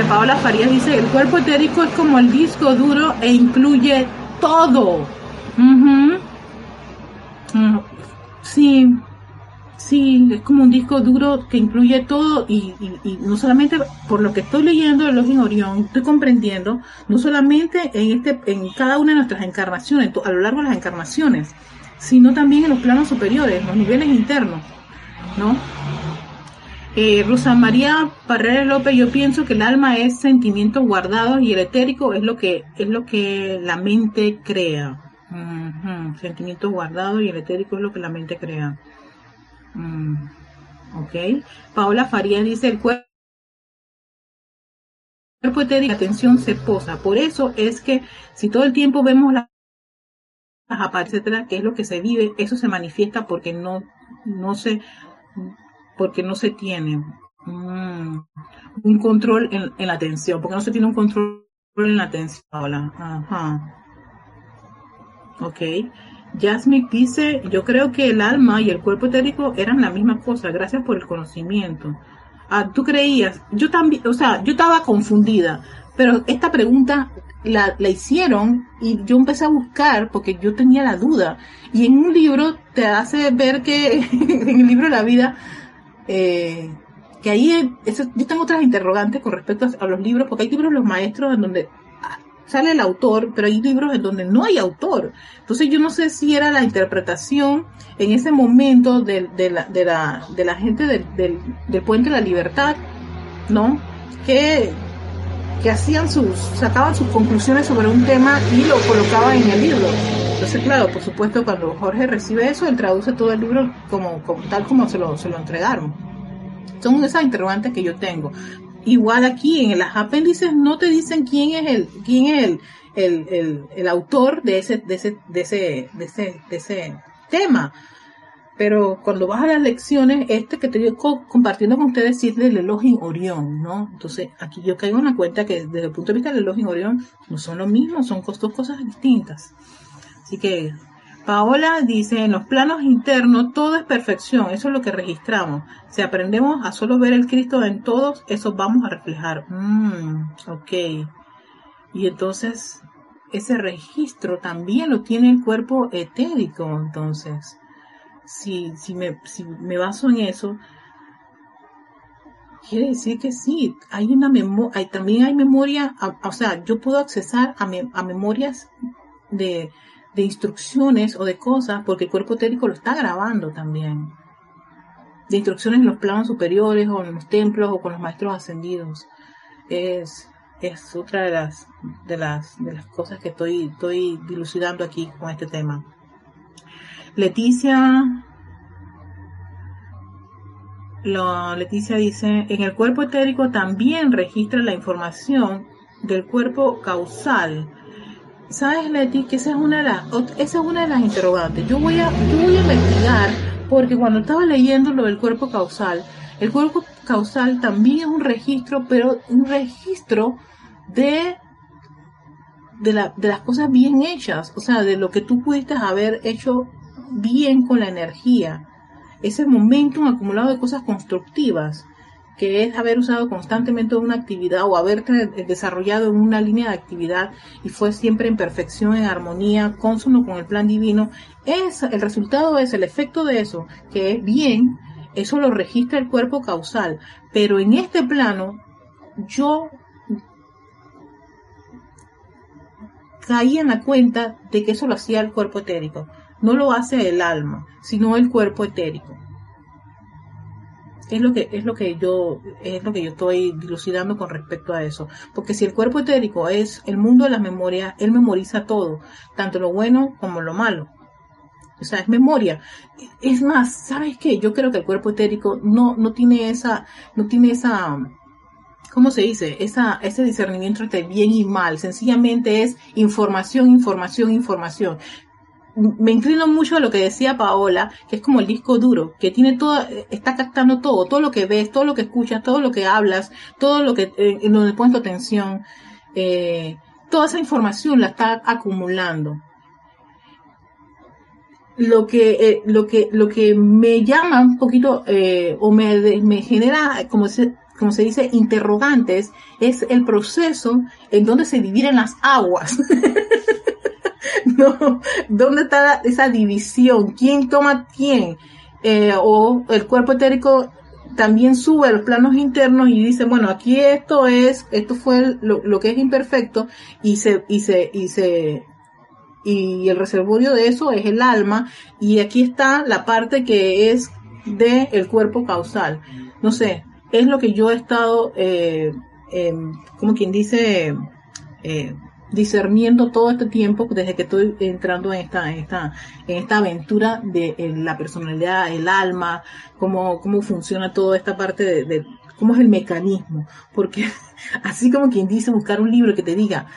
Paola Farías dice, el cuerpo etérico es como el disco duro e incluye todo. Mm, sí, sí, es como un disco duro que incluye todo y, no solamente por lo que estoy leyendo de los Orión, estoy comprendiendo, no solamente en, este, en cada una de nuestras encarnaciones, a lo largo de las encarnaciones, sino también en los planos superiores, en los niveles internos, ¿no? Eh, Rosa María Parrera López, yo pienso que el alma es sentimientos guardados y el etérico es lo que es lo que la mente crea. Sentimientos guardados y el etérico es lo que la mente crea. Mm, ok. Paola Farías dice el cuerpo cuerpo etérico, la atención se posa. Por eso es que si todo el tiempo vemos las etcétera, que es lo que se vive, eso se manifiesta porque no, no se, porque no se tiene un control en, la atención, porque no se tiene un control en la atención. Ajá. Ok. Jasmine dice, yo creo que el alma y el cuerpo etérico eran la misma cosa, gracias por el conocimiento. Ah, tú creías, yo también, o sea, yo estaba confundida, pero esta pregunta la, la, hicieron y yo empecé a buscar porque yo tenía la duda. Y en un libro te hace ver que, en el libro de la vida, eh, que ahí yo tengo otras interrogantes con respecto a, los libros, porque hay libros los maestros en donde sale el autor, pero hay libros en donde no hay autor. Entonces yo no sé si era la interpretación en ese momento de, la, gente del Puente de la Libertad, ¿no? Que que hacían sus, sacaban sus conclusiones sobre un tema y lo colocaban en el libro. Entonces, claro, por supuesto, cuando Jorge recibe eso, él traduce todo el libro como, tal como se lo, se lo entregaron. Son esas interrogantes que yo tengo. Igual aquí en las apéndices no te dicen quién es el, quién es el, el, el, autor de ese, de ese, de ese, de ese, de ese tema. Pero cuando vas a las lecciones, este que estoy compartiendo con ustedes sí es del Elohim Orión, ¿no? Entonces, aquí yo caigo en la cuenta que desde el punto de vista del Elohim Orión no son lo mismo, son dos cosas distintas. Así que, Paola dice, en los planos internos todo es perfección, eso es lo que registramos. Si aprendemos a solo ver el Cristo en todos, eso vamos a reflejar. Mm, ok. Y entonces, ese registro también lo tiene el cuerpo etérico, entonces si, si, me, si me baso en eso, quiere decir que sí, hay una memoria, también hay memoria, o sea, yo puedo accesar a, a memorias de, de, instrucciones o de cosas porque el cuerpo etérico lo está grabando también. De instrucciones en los planos superiores o en los templos o con los maestros ascendidos. Es, es otra de las, de las, de las cosas que estoy, estoy dilucidando aquí con este tema. Leticia, lo, Leticia dice, en el cuerpo etérico también registra la información del cuerpo causal. ¿Sabes, Leti? Que esa es una de las, esa es una de las interrogantes. Yo voy a, yo voy a investigar, porque cuando estaba leyendo lo del cuerpo causal, el cuerpo causal también es un registro, pero un registro de de, la, de las cosas bien hechas, o sea, de lo que tú pudiste haber hecho bien con la energía, ese momento acumulado de cosas constructivas, que es haber usado constantemente una actividad o haberte desarrollado en una línea de actividad y fue siempre en perfección, en armonía, consono con el plan divino, es, el resultado es el efecto de eso, que es bien, eso lo registra el cuerpo causal, pero en este plano yo caí en la cuenta de que eso lo hacía el cuerpo etérico no lo hace el alma, sino el cuerpo etérico. Es lo que es lo que yo es lo que yo estoy dilucidando con respecto a eso, porque si el cuerpo etérico es el mundo de las memorias, él memoriza todo, tanto lo bueno como lo malo. O sea, es memoria. Es más, ¿sabes qué? Yo creo que el cuerpo etérico no no tiene esa no tiene esa ¿cómo se dice? Esa, ese discernimiento entre bien y mal. Sencillamente es información, información, información me inclino mucho a lo que decía Paola, que es como el disco duro, que tiene todo, está captando todo, todo lo que ves, todo lo que escuchas, todo lo que hablas, todo lo que, eh, donde pones tu atención, eh, toda esa información la está acumulando. Lo que, eh, lo que, lo que me llama un poquito, o me, me genera, como se, como se dice, interrogantes, es el proceso en donde se dividen las aguas. no, ¿dónde está esa división? ¿Quién toma quién? Eh, o el cuerpo etérico también sube a los planos internos y dice, bueno, aquí esto es, esto fue lo, que es imperfecto y se, y se, y se, y el reservorio de eso es el alma y aquí está la parte que es de el cuerpo causal. No sé, es lo que yo he estado, eh, como quien dice, eh, discerniendo todo este tiempo desde que estoy entrando en esta, en esta, en esta aventura de la personalidad, el alma, cómo, cómo funciona toda esta parte de, de cómo es el mecanismo. Porque así como quien dice buscar un libro que te diga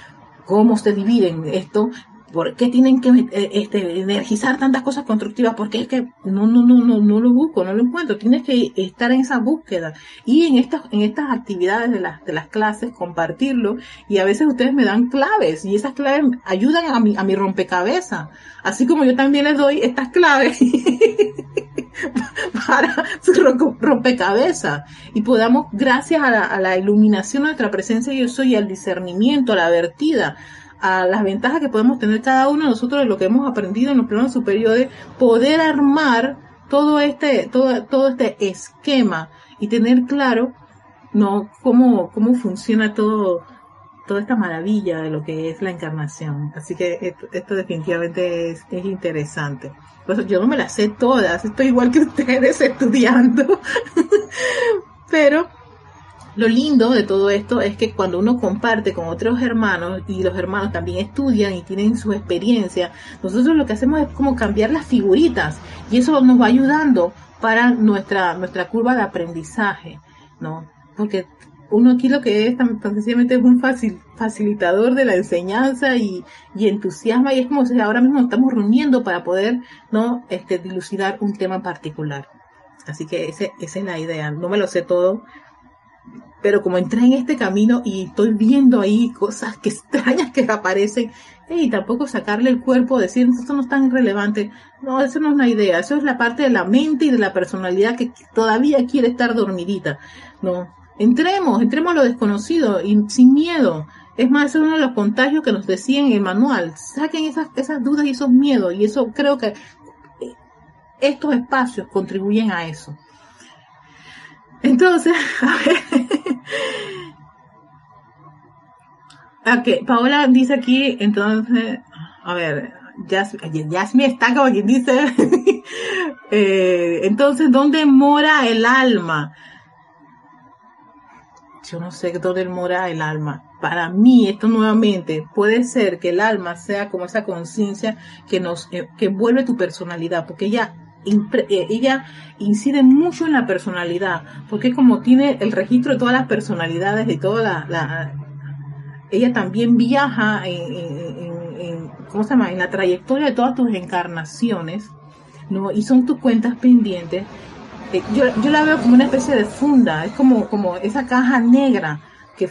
cómo se dividen esto, ¿Por qué tienen que eh, este, energizar tantas cosas constructivas? Porque es que no, no, no, no, no lo busco, no lo encuentro. Tienes que estar en esa búsqueda y en estas, en estas actividades de las, de las clases compartirlo y a veces ustedes me dan claves y esas claves ayudan a mi, a mi rompecabezas. Así como yo también les doy estas claves para su rompecabezas y podamos, gracias a la, a la iluminación de nuestra presencia yo soy, al discernimiento, a la vertida, a las ventajas que podemos tener cada uno de nosotros de lo que hemos aprendido en los planos superiores, poder armar todo este, todo, todo este esquema y tener claro, no, cómo, cómo funciona todo, toda esta maravilla de lo que es la encarnación. Así que esto, definitivamente es, es interesante. Pues yo no me las sé todas, estoy igual que ustedes estudiando, pero lo lindo de todo esto es que cuando uno comparte con otros hermanos y los hermanos también estudian y tienen su experiencia, nosotros lo que hacemos es como cambiar las figuritas y eso nos va ayudando para nuestra, nuestra curva de aprendizaje, ¿no? Porque uno aquí lo que es tan, sencillamente es un facilitador de la enseñanza y, y, entusiasma y es como si ahora mismo estamos reuniendo para poder, ¿no? Este, dilucidar un tema particular. Así que ese, esa es la idea. No me lo sé todo, pero como entré en este camino y estoy viendo ahí cosas que extrañas que aparecen, y tampoco sacarle el cuerpo, decir, esto no es tan relevante. No, eso no es una idea, eso es la parte de la mente y de la personalidad que todavía quiere estar dormidita. No, entremos, entremos a lo desconocido y sin miedo. Es más, es uno de los contagios que nos decían en el manual. Saquen esas, esas dudas y esos miedos. Y eso creo que estos espacios contribuyen a eso. Entonces, a ver. Paola dice aquí, entonces, a ver, Yasmi está como quien dice, eh, entonces, ¿dónde mora el alma? Yo no sé dónde mora el alma. Para mí, esto nuevamente, puede ser que el alma sea como esa conciencia que nos, eh, que envuelve tu personalidad, porque eh, ella incide mucho en la personalidad, porque como tiene el registro de todas las personalidades, de toda la, ella también viaja en, ¿cómo se llama? en la trayectoria de todas tus encarnaciones, ¿no? Y son tus cuentas pendientes. Eh, yo, yo la veo como una especie de funda, es como, como esa caja negra que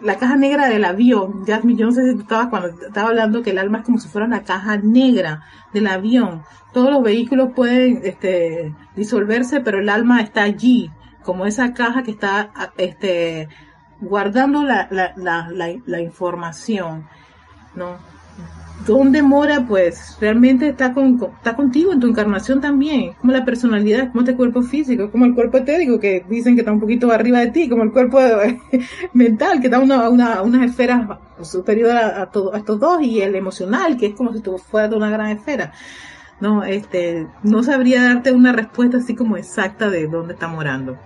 la caja negra del avión, ya yo no sé si tú estabas cuando estaba hablando que el alma es como si fuera una caja negra del avión. Todos los vehículos pueden este, disolverse, pero el alma está allí, como esa caja que está este, guardando la, la, la información, ¿no? ¿Dónde mora? Pues realmente está, con, está contigo en tu encarnación también, como la personalidad, como este cuerpo físico, como el cuerpo etérico que dicen que está un poquito arriba de ti, como el cuerpo mental que está una, una, unas esferas superiores a, a, todo, a estos dos y el emocional que es como si tú fueras de una gran esfera. No, este, no sabría darte una respuesta así como exacta de dónde está morando.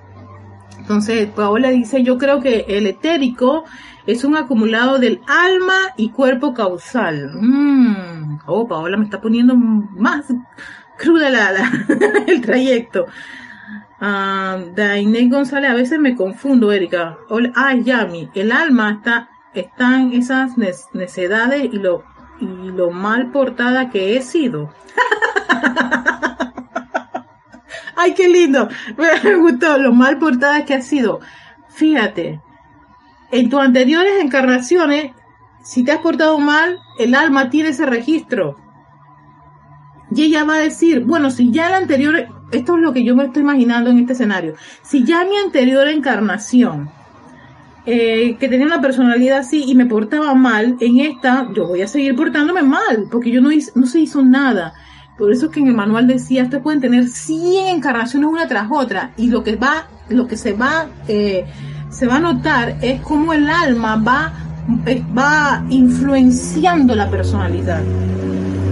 Entonces, Paola dice, yo creo que el etérico es un acumulado del alma y cuerpo causal. Mm. Oh, Paola me está poniendo más cruda la, el trayecto. Uh, González, a veces me confundo, Erika. Ay, Yami, el alma está, están esas necedades y lo, y lo mal portada que he sido. Ay, qué lindo. Me gustó lo mal portada que ha sido. Fíjate, en tus anteriores encarnaciones, si te has portado mal, el alma tiene ese registro. Y ella va a decir, bueno, si ya la anterior, esto es lo que yo me estoy imaginando en este escenario, si ya mi anterior encarnación, eh, que tenía una personalidad así y me portaba mal, en esta yo voy a seguir portándome mal, porque yo no, hice, no se hizo nada. Por eso que en el manual decía, ustedes pueden tener 100 encarnaciones una tras otra y lo que va, lo que se va eh, se va a notar es cómo el alma va, eh, va influenciando la personalidad.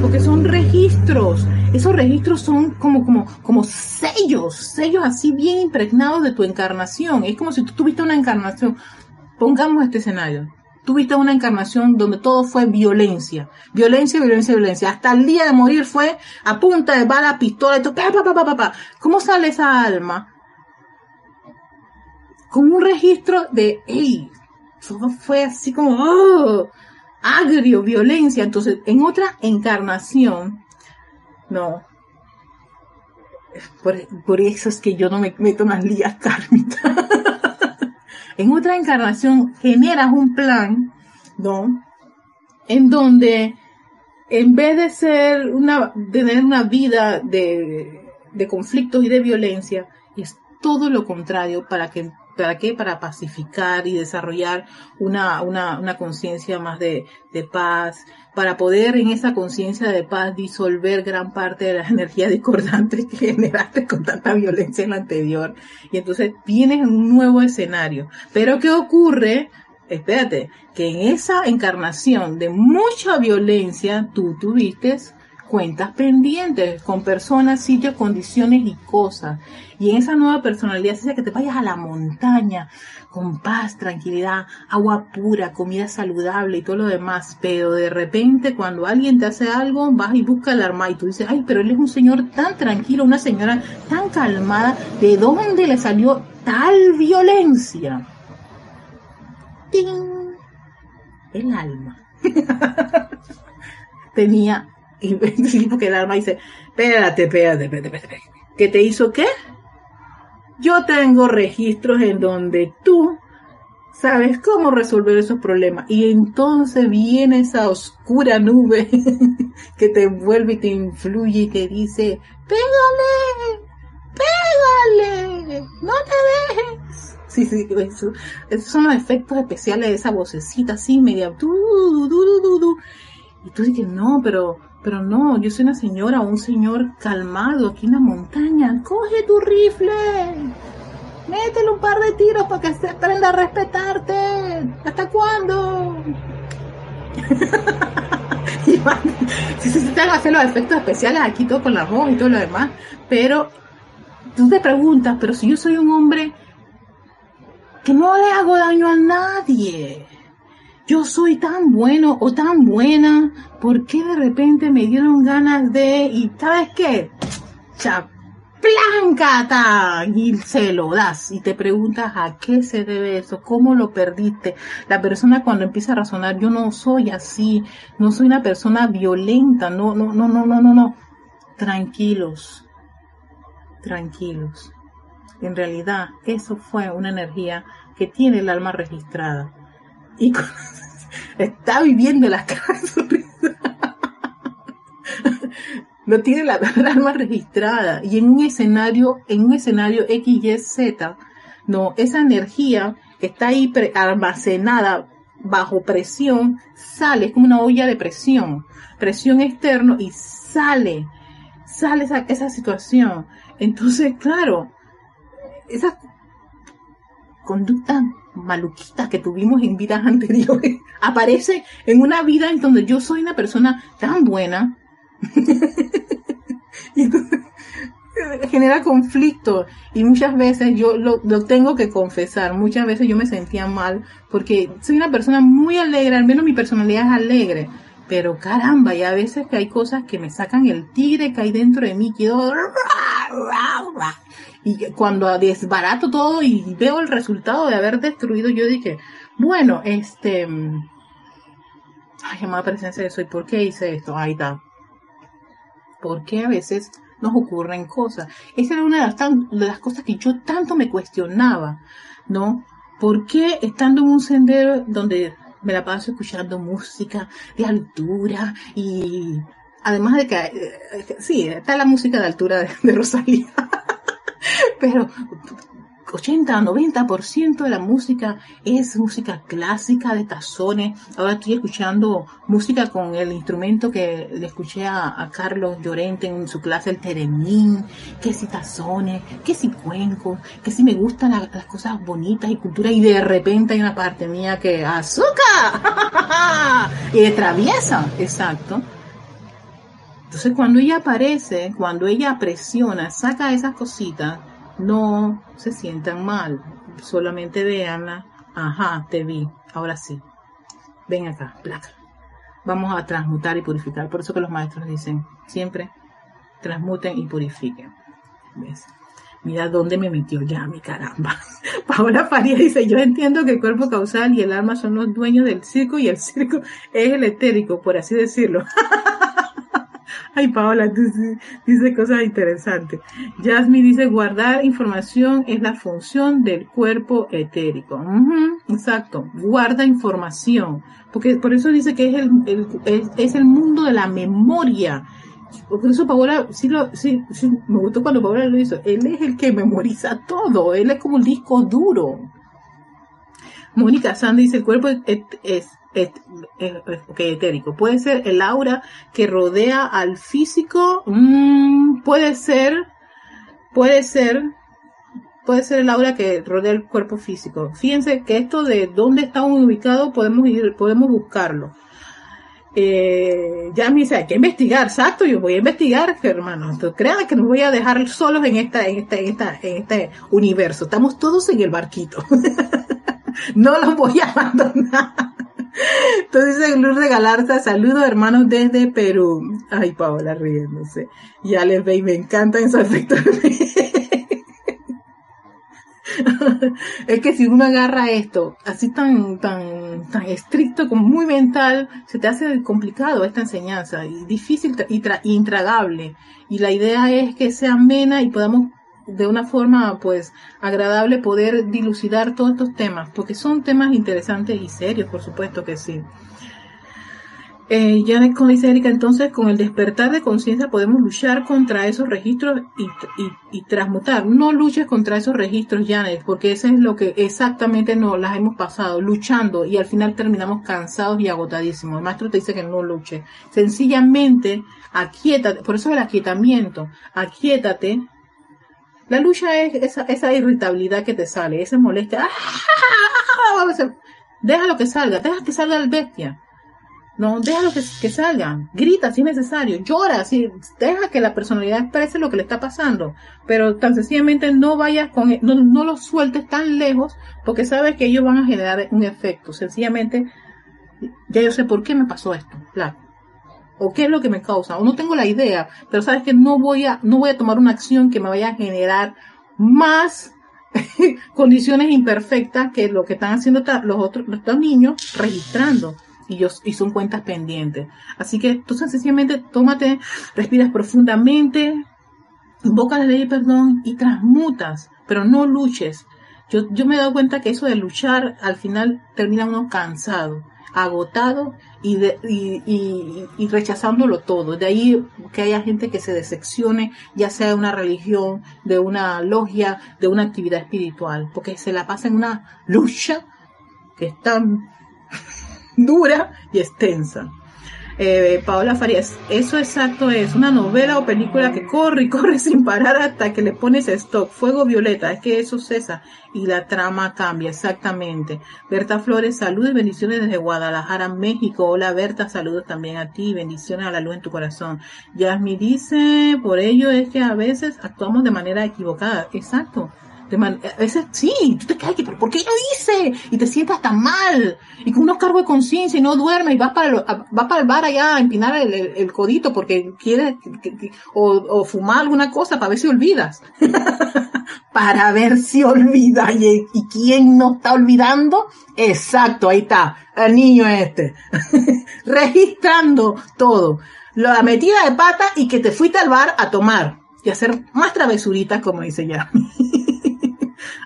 Porque son registros. Esos registros son como, como, como sellos, sellos así bien impregnados de tu encarnación. Es como si tú tuviste una encarnación. Pongamos este escenario. Tuviste una encarnación donde todo fue violencia, violencia, violencia, violencia. Hasta el día de morir fue a punta de bala, pistola y todo. Pa, pa, pa, ¿Cómo sale esa alma? Con un registro de, hey, todo fue así como, oh, agrio, violencia. Entonces, en otra encarnación, no. Por, eso es que yo no me meto en las lías kármicas. en otra encarnación generas un plan, ¿no? En donde en vez de ser una, tener una vida de conflictos y de violencia, es todo lo contrario para que ¿Para qué? Para pacificar y desarrollar una, una, una conciencia más de, de paz, para poder en esa conciencia de paz disolver gran parte de las energías discordantes que generaste con tanta violencia en la anterior. Y entonces vienes en un nuevo escenario. Pero ¿qué ocurre? Espérate, que en esa encarnación de mucha violencia tú tuviste cuentas pendientes con personas, sitios, condiciones y cosas. Y en esa nueva personalidad se que te vayas a la montaña con paz, tranquilidad, agua pura, comida saludable y todo lo demás. Pero de repente cuando alguien te hace algo, vas y buscas el arma y tú dices, ay, pero él es un señor tan tranquilo, una señora tan calmada, ¿de dónde le salió tal violencia? ¡Ting! El alma. Tenía y porque el alma dice, espérate, espérate, espérate, espérate. ¿Qué te hizo qué? Yo tengo registros en donde tú sabes cómo resolver esos problemas. Y entonces viene esa oscura nube que te envuelve y te influye y te dice, pégale, pégale, no te dejes. Sí, sí, eso, esos son los efectos especiales de esa vocecita así, media. Du, du, du, y tú dices, no, pero pero no, yo soy una señora o un señor calmado aquí en la montaña. Coge tu rifle. Métele un par de tiros para que se aprenda a respetarte. ¿Hasta cuándo? si se te hacer los efectos especiales aquí todo con la voz y todo lo demás. Pero tú te preguntas, pero si yo soy un hombre que no le hago daño a nadie yo soy tan bueno o tan buena, ¿por qué de repente me dieron ganas de, y sabes qué? Chaplancata y se lo das y te preguntas a qué se debe eso, cómo lo perdiste. La persona cuando empieza a razonar, yo no soy así, no soy una persona violenta, no, no, no, no, no, no, no. Tranquilos, tranquilos. En realidad, eso fue una energía que tiene el alma registrada y está viviendo la cara no tiene la, alma registrada y en un escenario, en un escenario XYZ, no, esa energía que está ahí almacenada bajo presión, sale, es como una olla de presión, presión externo y sale, sale esa, esa situación. Entonces, claro, esa conducta maluquitas que tuvimos en vidas anteriores aparece en una vida en donde yo soy una persona tan buena. Y genera conflicto. Y muchas veces yo lo, tengo que confesar, muchas veces yo me sentía mal porque soy una persona muy alegre, al menos mi personalidad es alegre, pero caramba, y a veces que hay cosas que me sacan el tigre que hay dentro de mí, quedo y cuando desbarato todo y veo el resultado de haber destruido, yo dije, bueno, este, ay, amada presencia de soy, ¿por qué hice esto? Ahí está. ¿Por qué a veces nos ocurren cosas? Esa era una de las, de las cosas que yo tanto me cuestionaba, ¿no? ¿Por qué estando en un sendero donde me la paso escuchando música de altura y además de que, eh, sí, está la música de altura de Rosalía. pero 80, 90% de la música es música clásica de tazones. Ahora estoy escuchando música con el instrumento que le escuché a, Carlos Llorente en su clase, el teremín, que si tazones, que si cuenco, que si me gustan las cosas bonitas y cultura y de repente hay una parte mía que azúcar y de traviesa, exacto. Entonces cuando ella aparece, cuando ella presiona, saca esas cositas, no se sientan mal, solamente véanla. Ajá, te vi, ahora sí. ven acá, placa. Vamos a transmutar y purificar. Por eso que los maestros dicen siempre transmuten y purifiquen. ¿Ves? Mira dónde me metió ya, mi caramba. Paola Faría dice, yo entiendo que el cuerpo causal y el alma son los dueños del circo y el circo es el etérico, por así decirlo. Ay, Paola, tú dices cosas interesantes. Jasmine dice, guardar información es la función del cuerpo etérico. exacto, guarda información. Porque por eso dice que es el, es el mundo de la memoria por eso Paola, sí, lo, sí, sí, me gustó cuando Paola lo hizo. Él es el que memoriza todo. Él es como un disco duro. Mónica Sandy dice, el cuerpo es, es, es, etérico. Puede ser el aura que rodea al físico. Mm, puede ser, puede ser, puede ser el aura que rodea el cuerpo físico. Fíjense que esto de dónde está ubicado podemos ir, podemos buscarlo eh, ya me dice, hay que investigar, exacto, yo voy a investigar, hermano. Entonces, créanme que no voy a dejar solos en esta, en esta, en esta, en este universo. Estamos todos en el barquito. no los voy a abandonar. Entonces Lourdes Galarza, saludos hermanos desde Perú. Ay, Paola riéndose. Ya les ve y me encantan esos efectos. es que si uno agarra esto así tan, tan, tan estricto, como muy mental, se te hace complicado esta enseñanza y difícil y intragable. Y la idea es que sea amena y podamos de una forma pues agradable poder dilucidar todos estos temas, porque son temas interesantes y serios, por supuesto que sí. Eh, Janet con dice Erika, entonces con el despertar de conciencia podemos luchar contra esos registros y, transmutar. No luches contra esos registros, Janet, porque eso es lo que exactamente no las hemos pasado, luchando y al final terminamos cansados y agotadísimos. El maestro te dice que no luches. Sencillamente, aquietate, por eso el aquietamiento, aquietate. La lucha es esa, esa irritabilidad que te sale, esa molestia. ¡Ah! Deja lo que salga, deja que salga el bestia no, déjalo que, que salgan, grita si es necesario, llora, si, deja que la personalidad exprese lo que le está pasando, pero tan sencillamente no vayas con, no, no los sueltes tan lejos porque sabes que ellos van a generar un efecto, sencillamente, ya yo sé por qué me pasó esto, claro. O qué es lo que me causa, o no tengo la idea, pero sabes que no voy a, no voy a tomar una acción que me vaya a generar más condiciones imperfectas que lo que están haciendo los otros, los niños registrando y, yo, y son cuentas pendientes. Así que tú sencillamente tómate, respiras profundamente, invocas la ley perdón y transmutas, pero no luches. Yo, yo me he dado cuenta que eso de luchar al final termina uno cansado, agotado y, de, y, rechazándolo todo. De ahí que haya gente que se decepcione, ya sea de una religión, de una logia, de una actividad espiritual, porque se la pasa en una lucha que es tan dura y extensa. Eh, Paola Farías, eso exacto es una novela o película que corre y corre sin parar hasta que le pones stop. Fuego violeta, es que eso cesa y la trama cambia, exactamente. Berta Flores, saludos y bendiciones desde Guadalajara, México. Hola Berta, saludos también a ti, bendiciones a la luz en tu corazón. Yasmi dice, por ello es que a veces actuamos de manera equivocada. Exacto a veces sí, tú te caes, pero ¿por qué lo hice? Y te sientas tan mal. Y con unos cargos de conciencia y no duermes y vas para el, vas para el bar allá a empinar el, codito porque quieres o, fumar alguna cosa para ver si olvidas. para ver si olvida. ¿Y, ¿Y quién no está olvidando? Exacto, ahí está, el niño este. Registrando todo. La metida de pata y que te fuiste al bar a tomar y hacer más travesuritas, como dice ya.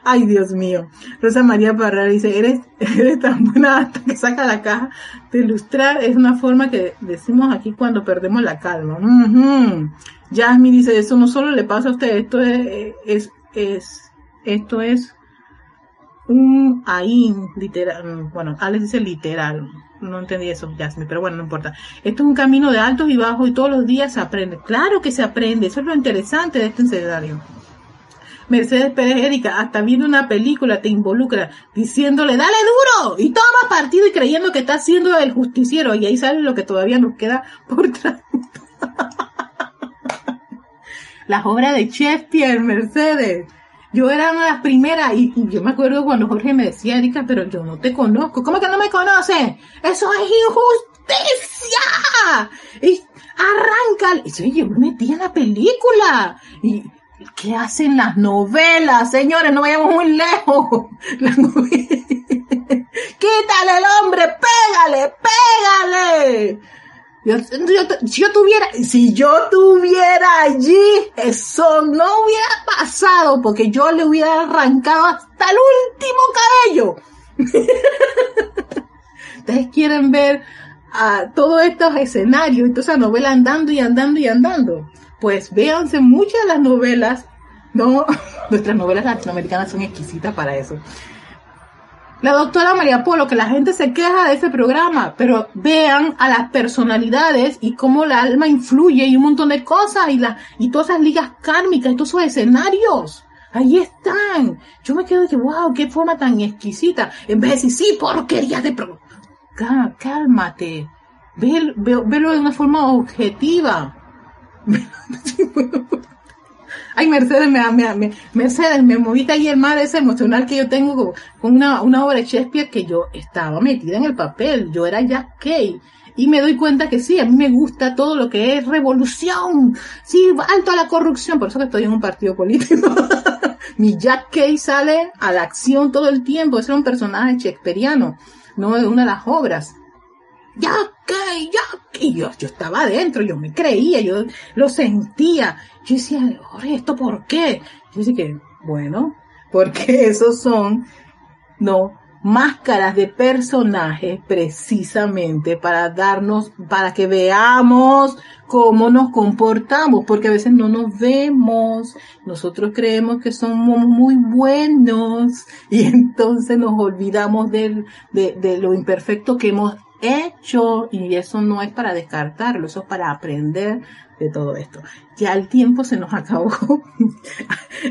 Ay, Dios mío. Rosa María Parra dice, eres, eres tan buena hasta que saca la caja de ilustrar. Es una forma que decimos aquí cuando perdemos la calma. Uh Jasmine dice, eso no solo le pasa a usted, esto es, es, es esto es un ahí literal. Bueno, Alex dice literal. No entendí eso, Jasmine, pero bueno, no importa. Esto es un camino de altos y bajos y todos los días se aprende. Claro que se aprende, eso es lo interesante de este escenario. Mercedes Pérez Erika, hasta viendo una película te involucra diciéndole, dale duro, y toma partido y creyendo que está siendo el justiciero, y ahí sale lo que todavía nos queda por trás. Las obras de Shakespeare, Mercedes. yo era una de las primeras y yo me acuerdo cuando Jorge me decía, Erika, pero yo no te conozco. ¿Cómo que no me conoces? Eso es injusticia. Y arranca. Y yo me metí en la película. Y ¿qué hacen las novelas? Señores, no vayamos muy lejos. Quítale el hombre, pégale, pégale. Yo, si yo tuviera, si yo tuviera allí, eso no hubiera pasado porque yo le hubiera arrancado hasta el último cabello. Ustedes quieren ver a todos estos escenarios, y toda esa novela andando y andando y andando. Pues véanse muchas de las novelas, no, nuestras novelas latinoamericanas son exquisitas para eso la doctora María Polo, que la gente se queja de ese programa, pero vean a las personalidades y cómo la alma influye y un montón de cosas y, la, y todas esas ligas kármicas y todos esos escenarios. Ahí están. Yo me quedo de que, wow, qué forma tan exquisita. En vez de decir, sí, porquería de pro... Cálmate. velo de una forma objetiva. Ay, Mercedes, me, me, Mercedes, me moviste ahí el mar ese emocional que yo tengo con, una, una, obra de Shakespeare que yo estaba metida en el papel. Yo era Jack Kay. Y me doy cuenta que sí, a mí me gusta todo lo que es revolución. Sí, alto a la corrupción. Por eso que estoy en un partido político. Mi Jack Kay sale a la acción todo el tiempo. Es un personaje shakespeariano, no de una de las obras ya que, que, yo, yo estaba adentro, yo me creía, yo lo sentía. Yo decía, Jorge, ¿esto por qué? Yo decía que, bueno, porque esos son, no, máscaras de personajes precisamente para darnos, para que veamos cómo nos comportamos, porque a veces no nos vemos, nosotros creemos que somos muy buenos y entonces nos olvidamos de, de lo imperfecto que hemos hecho y eso no es para descartarlo, eso es para aprender de todo esto. Ya el tiempo se nos acabó.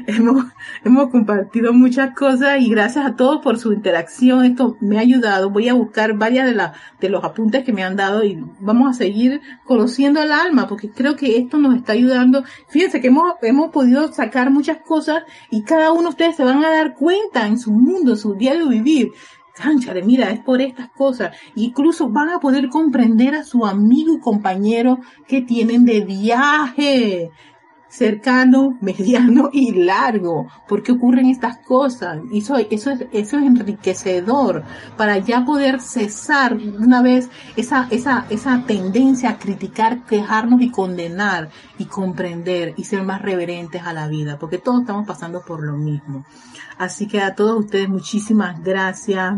hemos, hemos compartido muchas cosas y gracias a todos por su interacción. Esto me ha ayudado. Voy a buscar varias de, las de los apuntes que me han dado y vamos a seguir conociendo el alma porque creo que esto nos está ayudando. Fíjense que hemos, hemos podido sacar muchas cosas y cada uno de ustedes se van a dar cuenta en su mundo, en su diario vivir cánchale, mira, es por estas cosas. Incluso van a poder comprender a su amigo y compañero que tienen de viaje cercano, mediano y largo. ¿Por qué ocurren estas cosas? Eso, eso, es, eso es enriquecedor para ya poder cesar una vez esa, esa, esa tendencia a criticar, quejarnos y condenar y comprender y ser más reverentes a la vida, porque todos estamos pasando por lo mismo. Así que a todos ustedes muchísimas gracias.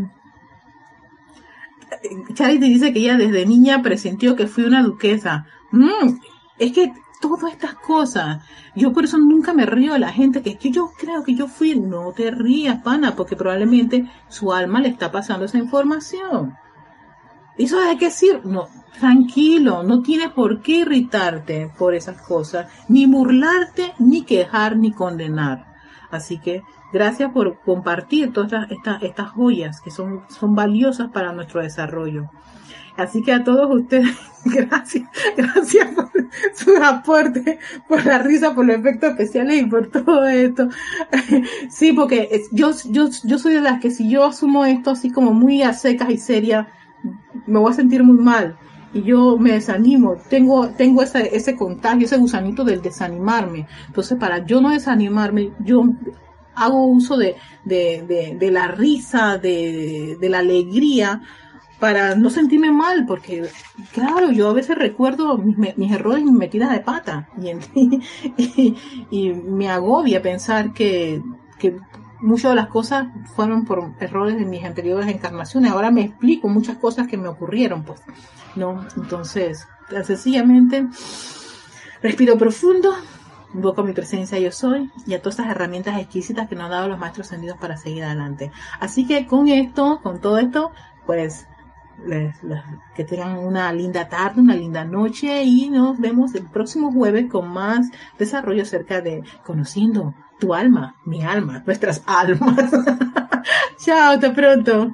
Charity dice que ella desde niña presintió que fui una duquesa. Mm, es que todas estas cosas, yo por eso nunca me río de la gente que es que yo creo que yo fui, no te rías, pana, porque probablemente su alma le está pasando esa información. Eso hay que decir, no, tranquilo, no tienes por qué irritarte por esas cosas, ni burlarte, ni quejar, ni condenar. Así que Gracias por compartir todas estas, estas, joyas que son, son valiosas para nuestro desarrollo. Así que a todos ustedes, gracias, gracias por su aporte, por la risa, por los efectos especiales y por todo esto. Sí, porque yo, yo, yo soy de las que si yo asumo esto así como muy a secas y seria, me voy a sentir muy mal. Y yo me desanimo, tengo, tengo ese, ese contagio, ese gusanito del desanimarme. Entonces, para yo no desanimarme, yo hago uso de, de, de, la risa, de, de la alegría, para no sentirme mal, porque claro, yo a veces recuerdo mis, errores y mis metidas de pata y, me agobia pensar que, que muchas de las cosas fueron por errores de mis anteriores encarnaciones. Ahora me explico muchas cosas que me ocurrieron, pues, ¿no? Entonces, sencillamente, respiro profundo, Invoco mi presencia yo soy y a todas estas herramientas exquisitas que nos han dado los maestros sentidos para seguir adelante. Así que con esto, con todo esto, pues que tengan una linda tarde, una linda noche y nos vemos el próximo jueves con más desarrollo acerca de conociendo tu alma, mi alma, nuestras almas. Chao, hasta pronto.